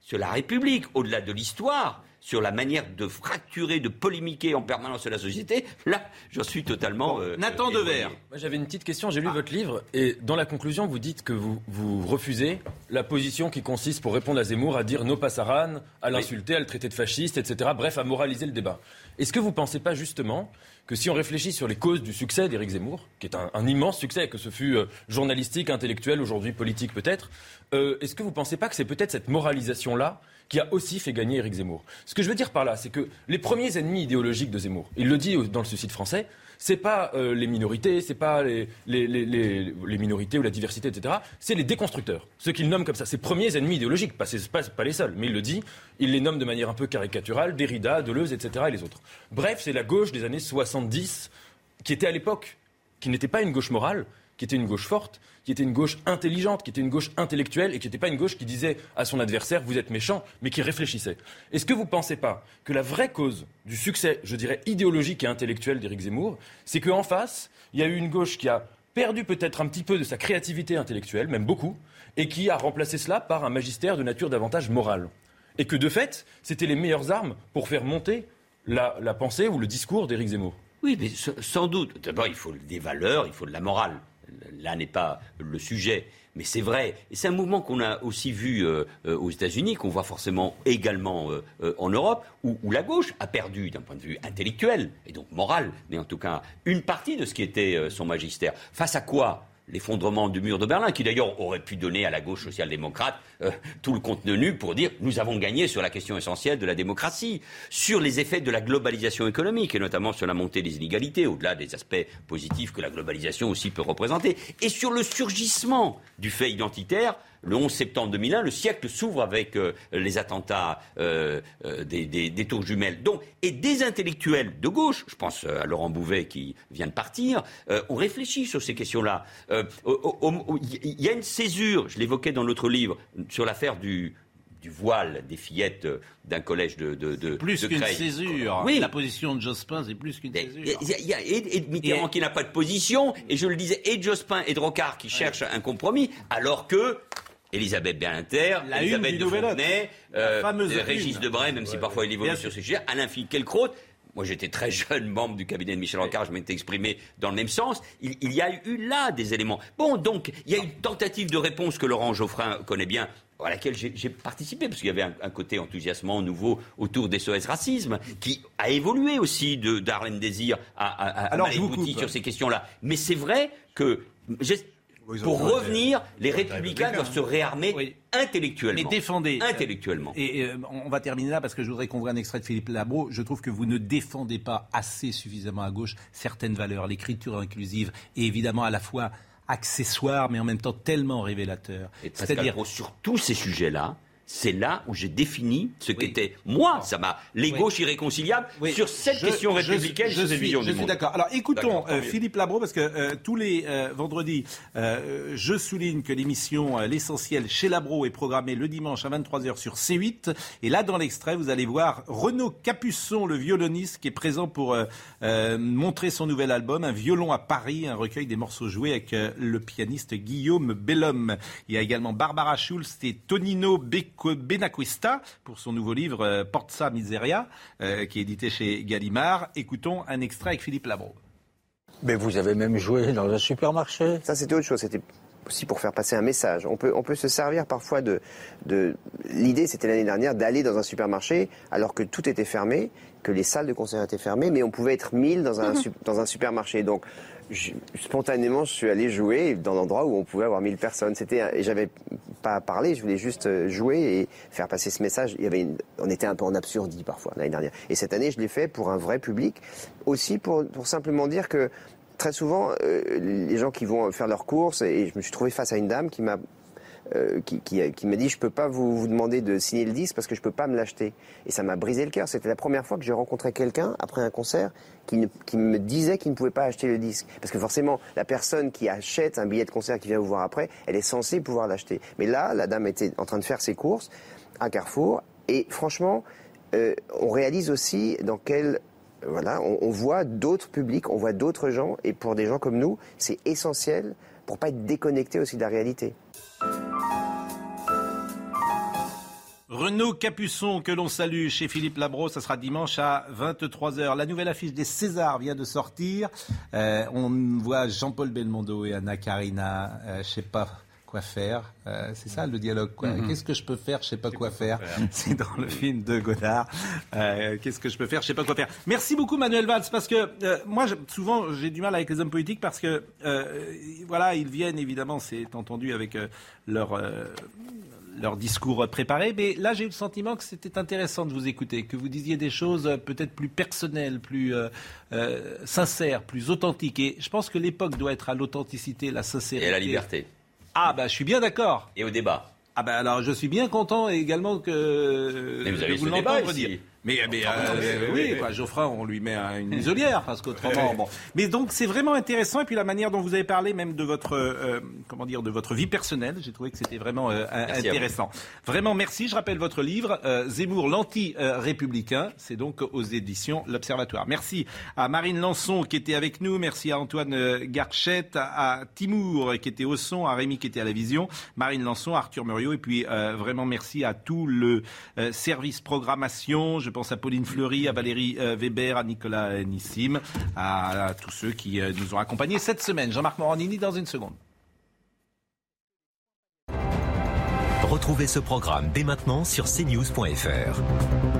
sur la République, au-delà de l'histoire, sur la manière de fracturer, de polémiquer en permanence sur la société, là, j'en suis totalement. euh, Nathan éloigné. Devers. Moi, j'avais une petite question. J'ai lu votre livre et dans la conclusion, vous dites que vous, vous refusez la position qui consiste, pour répondre à Zemmour, à dire no passaran, à l'insulter, à le traiter de fasciste, etc. Bref, à moraliser le débat. Est-ce que vous ne pensez pas justement que si on réfléchit sur les causes du succès d'Éric Zemmour, qui est un, un immense succès, que ce fut euh, journalistique, intellectuel, aujourd'hui politique peut-être, euh, est-ce que vous ne pensez pas que c'est peut-être cette moralisation-là qui a aussi fait gagner Éric Zemmour Ce que je veux dire par là, c'est que les premiers ennemis idéologiques de Zemmour, il le dit dans le suicide français, c'est pas euh, les minorités, c'est pas les, les, minorités ou la diversité, etc. C'est les déconstructeurs, ceux qu'il nomme comme ça, ses premiers ennemis idéologiques, pas, pas, pas les seuls, mais il le dit, il les nomme de manière un peu caricaturale, Derrida, Deleuze, etc. et les autres. Bref, c'est la gauche des années 70 qui était à l'époque, qui n'était pas une gauche morale, qui était une gauche forte, qui était une gauche intelligente, qui était une gauche intellectuelle et qui n'était pas une gauche qui disait à son adversaire vous êtes méchant, mais qui réfléchissait. Est-ce que vous ne pensez pas que la vraie cause du succès, je dirais idéologique et intellectuel d'Éric Zemmour, c'est qu'en face, il y a eu une gauche qui a perdu peut-être un petit peu de sa créativité intellectuelle, même beaucoup, et qui a remplacé cela par un magistère de nature davantage morale? Et que de fait, c'était les meilleures armes pour faire monter la, la pensée ou le discours d'Éric Zemmour? Oui, mais sans doute. D'abord, il faut des valeurs, il faut de la morale. Là n'est pas le sujet. Mais c'est vrai, et c'est un mouvement qu'on a aussi vu euh, euh, aux États-Unis, qu'on voit forcément également euh, en Europe, où, où, la gauche a perdu d'un point de vue intellectuel et donc moral, mais en tout cas une partie de ce qui était son magistère. Face à quoi l'effondrement du mur de Berlin, qui d'ailleurs aurait pu donner à la gauche social-démocrate euh, tout le contenu pour dire nous avons gagné sur la question essentielle de la démocratie, sur les effets de la globalisation économique et notamment sur la montée des inégalités, au-delà des aspects positifs que la globalisation aussi peut représenter, et sur le surgissement du fait identitaire le 11 septembre 2001, le siècle s'ouvre avec euh, les attentats euh, euh, des, tours jumelles. Donc, et des intellectuels de gauche, je pense à Laurent Bouvet qui vient de partir, ont réfléchi sur ces questions-là. Il y a une césure, je l'évoquais dans notre livre, sur l'affaire du, voile des fillettes d'un collège de, de, plus qu'une césure. Oui. La position de Jospin, c'est plus qu'une césure. Il y a, et, Mitterrand qui n'a pas de position, et je le disais, et Jospin et Drocard qui cherchent un compromis, alors que Elisabeth Berlinter, Elisabeth de Fontenay, euh, Régis Debray, même si parfois il évolue sur ce sujet, Alain Finkielkraut. Moi, j'étais très jeune membre du cabinet de Michel Rocard, je m'étais exprimé dans le même sens. Il, y a eu là des éléments. Bon, donc, il y a une tentative de réponse que Laurent Geoffrin connaît bien, à laquelle j'ai participé, parce qu'il y avait un, côté enthousiasmant nouveau autour des SOS Racisme, qui a évolué aussi d'Arlène Désir à, à, à, sur ces questions-là. Mais c'est vrai que pour revenir, les républicains doivent se réarmer intellectuellement. Mais défendez. Intellectuellement. Et, euh, on va terminer là parce que je voudrais qu'on voit un extrait de Philippe Labro. Je trouve que vous ne défendez pas assez suffisamment à gauche certaines valeurs, l'écriture inclusive et évidemment à la fois accessoire mais en même temps tellement révélateur. C'est-à-dire sur tous ces sujets-là, c'est là où j'ai défini ce qu'était moi, ça m'a les gauches irréconciliables sur cette question républicaine, je, suis, je suis d'accord. Alors écoutons euh, Philippe Labro parce que euh, tous les euh, vendredis, je souligne que l'émission L'essentiel chez Labro est programmée le dimanche à 23h sur C8 et là dans l'extrait, vous allez voir Renaud Capuçon, le violoniste qui est présent pour montrer son nouvel album, un violon à Paris, un recueil des morceaux joués avec le pianiste Guillaume Bellhomme. Il y a également Barbara Schulz et Tonino Becco Benacquista pour son nouveau livre euh, Porza Miseria, euh, qui est édité chez Gallimard. Écoutons un extrait avec Philippe Labro. Mais vous avez même joué dans un supermarché. Ça, c'était autre chose. C'était aussi pour faire passer un message. On peut, on peut se servir parfois de. de... L'idée, c'était l'année dernière d'aller dans un supermarché alors que tout était fermé, que les salles de concert étaient fermées, mais on pouvait être mille dans un, mhm. dans un supermarché. Donc, spontanément, je suis allé jouer dans l'endroit où on pouvait avoir 1000 personnes. C'était, et j'avais pas parlé, je voulais juste euh, jouer et faire passer ce message. Il y avait on était un peu en absurdie parfois l'année dernière. Et cette année, je l'ai fait pour un vrai public, aussi pour, pour simplement dire que très souvent, euh, les gens qui vont faire leurs courses, et je me suis trouvé face à une dame qui m'a euh, qui, qui, m'a dit je peux pas vous, demander de signer le disque parce que je peux pas me l'acheter. Et ça m'a brisé le cœur. C'était la première fois que j'ai rencontré quelqu'un après un concert qui, qui me disait qu'il ne pouvait pas acheter le disque. Parce que forcément, la personne qui achète un billet de concert qui vient vous voir après, elle est censée pouvoir l'acheter. Mais là, la dame était en train de faire ses courses à Carrefour et franchement, euh, on réalise aussi dans quel voilà, on, on voit d'autres publics, on voit d'autres gens, et pour des gens comme nous, c'est essentiel pour pas être déconnecté aussi de la réalité. Renaud Capuçon, que l'on salue chez Philippe Labro, ça sera dimanche à 23h. La nouvelle affiche des Césars vient de sortir. Euh, on voit Jean-Paul Belmondo et Anna Karina, euh, je sais pas quoi faire. Euh, c'est ça le dialogue. Mhm. Qu'est-ce que je peux faire Je sais pas quoi faire. C'est dans le film de Godard. Qu'est-ce que je peux faire Je sais pas quoi faire. Merci beaucoup Manuel Valls parce que moi souvent j'ai du mal avec les hommes politiques parce que voilà ils viennent évidemment c'est entendu avec leur leur discours préparé, mais là j'ai eu le sentiment que c'était intéressant de vous écouter, que vous disiez des choses euh, peut-être plus personnelles, plus euh, euh, sincères, plus authentiques. Et je pense que l'époque doit être à l'authenticité, la sincérité. Et à la liberté. Ah bah je suis bien d'accord. Et au débat. Ah ben alors je suis bien content également que mais vous avez vous dire. Mais, mais euh, oui, quoi, Geoffrin, on lui met une muselière parce qu'autrement. bon. Mais donc c'est vraiment intéressant et puis la manière dont vous avez parlé même de votre euh, comment dire de votre vie personnelle, j'ai trouvé que c'était vraiment euh, intéressant. Vraiment merci. Je rappelle votre livre Zemmour l'anti-républicain, c'est donc aux éditions L'Observatoire. Merci à Marine Lançon qui était avec nous, merci à Antoine Garchette, à, Timour qui était au son, à Rémi qui était à la vision, Marine Lançon, Arthur Muriot et puis vraiment merci à tout le service programmation. Je pense à Pauline Fleury, à Valérie euh, Weber, à Nicolas Nissim, à, à tous ceux qui euh, nous ont accompagnés cette semaine. Jean-Marc Morandini dans une seconde. Retrouvez ce programme dès maintenant sur cnews.fr.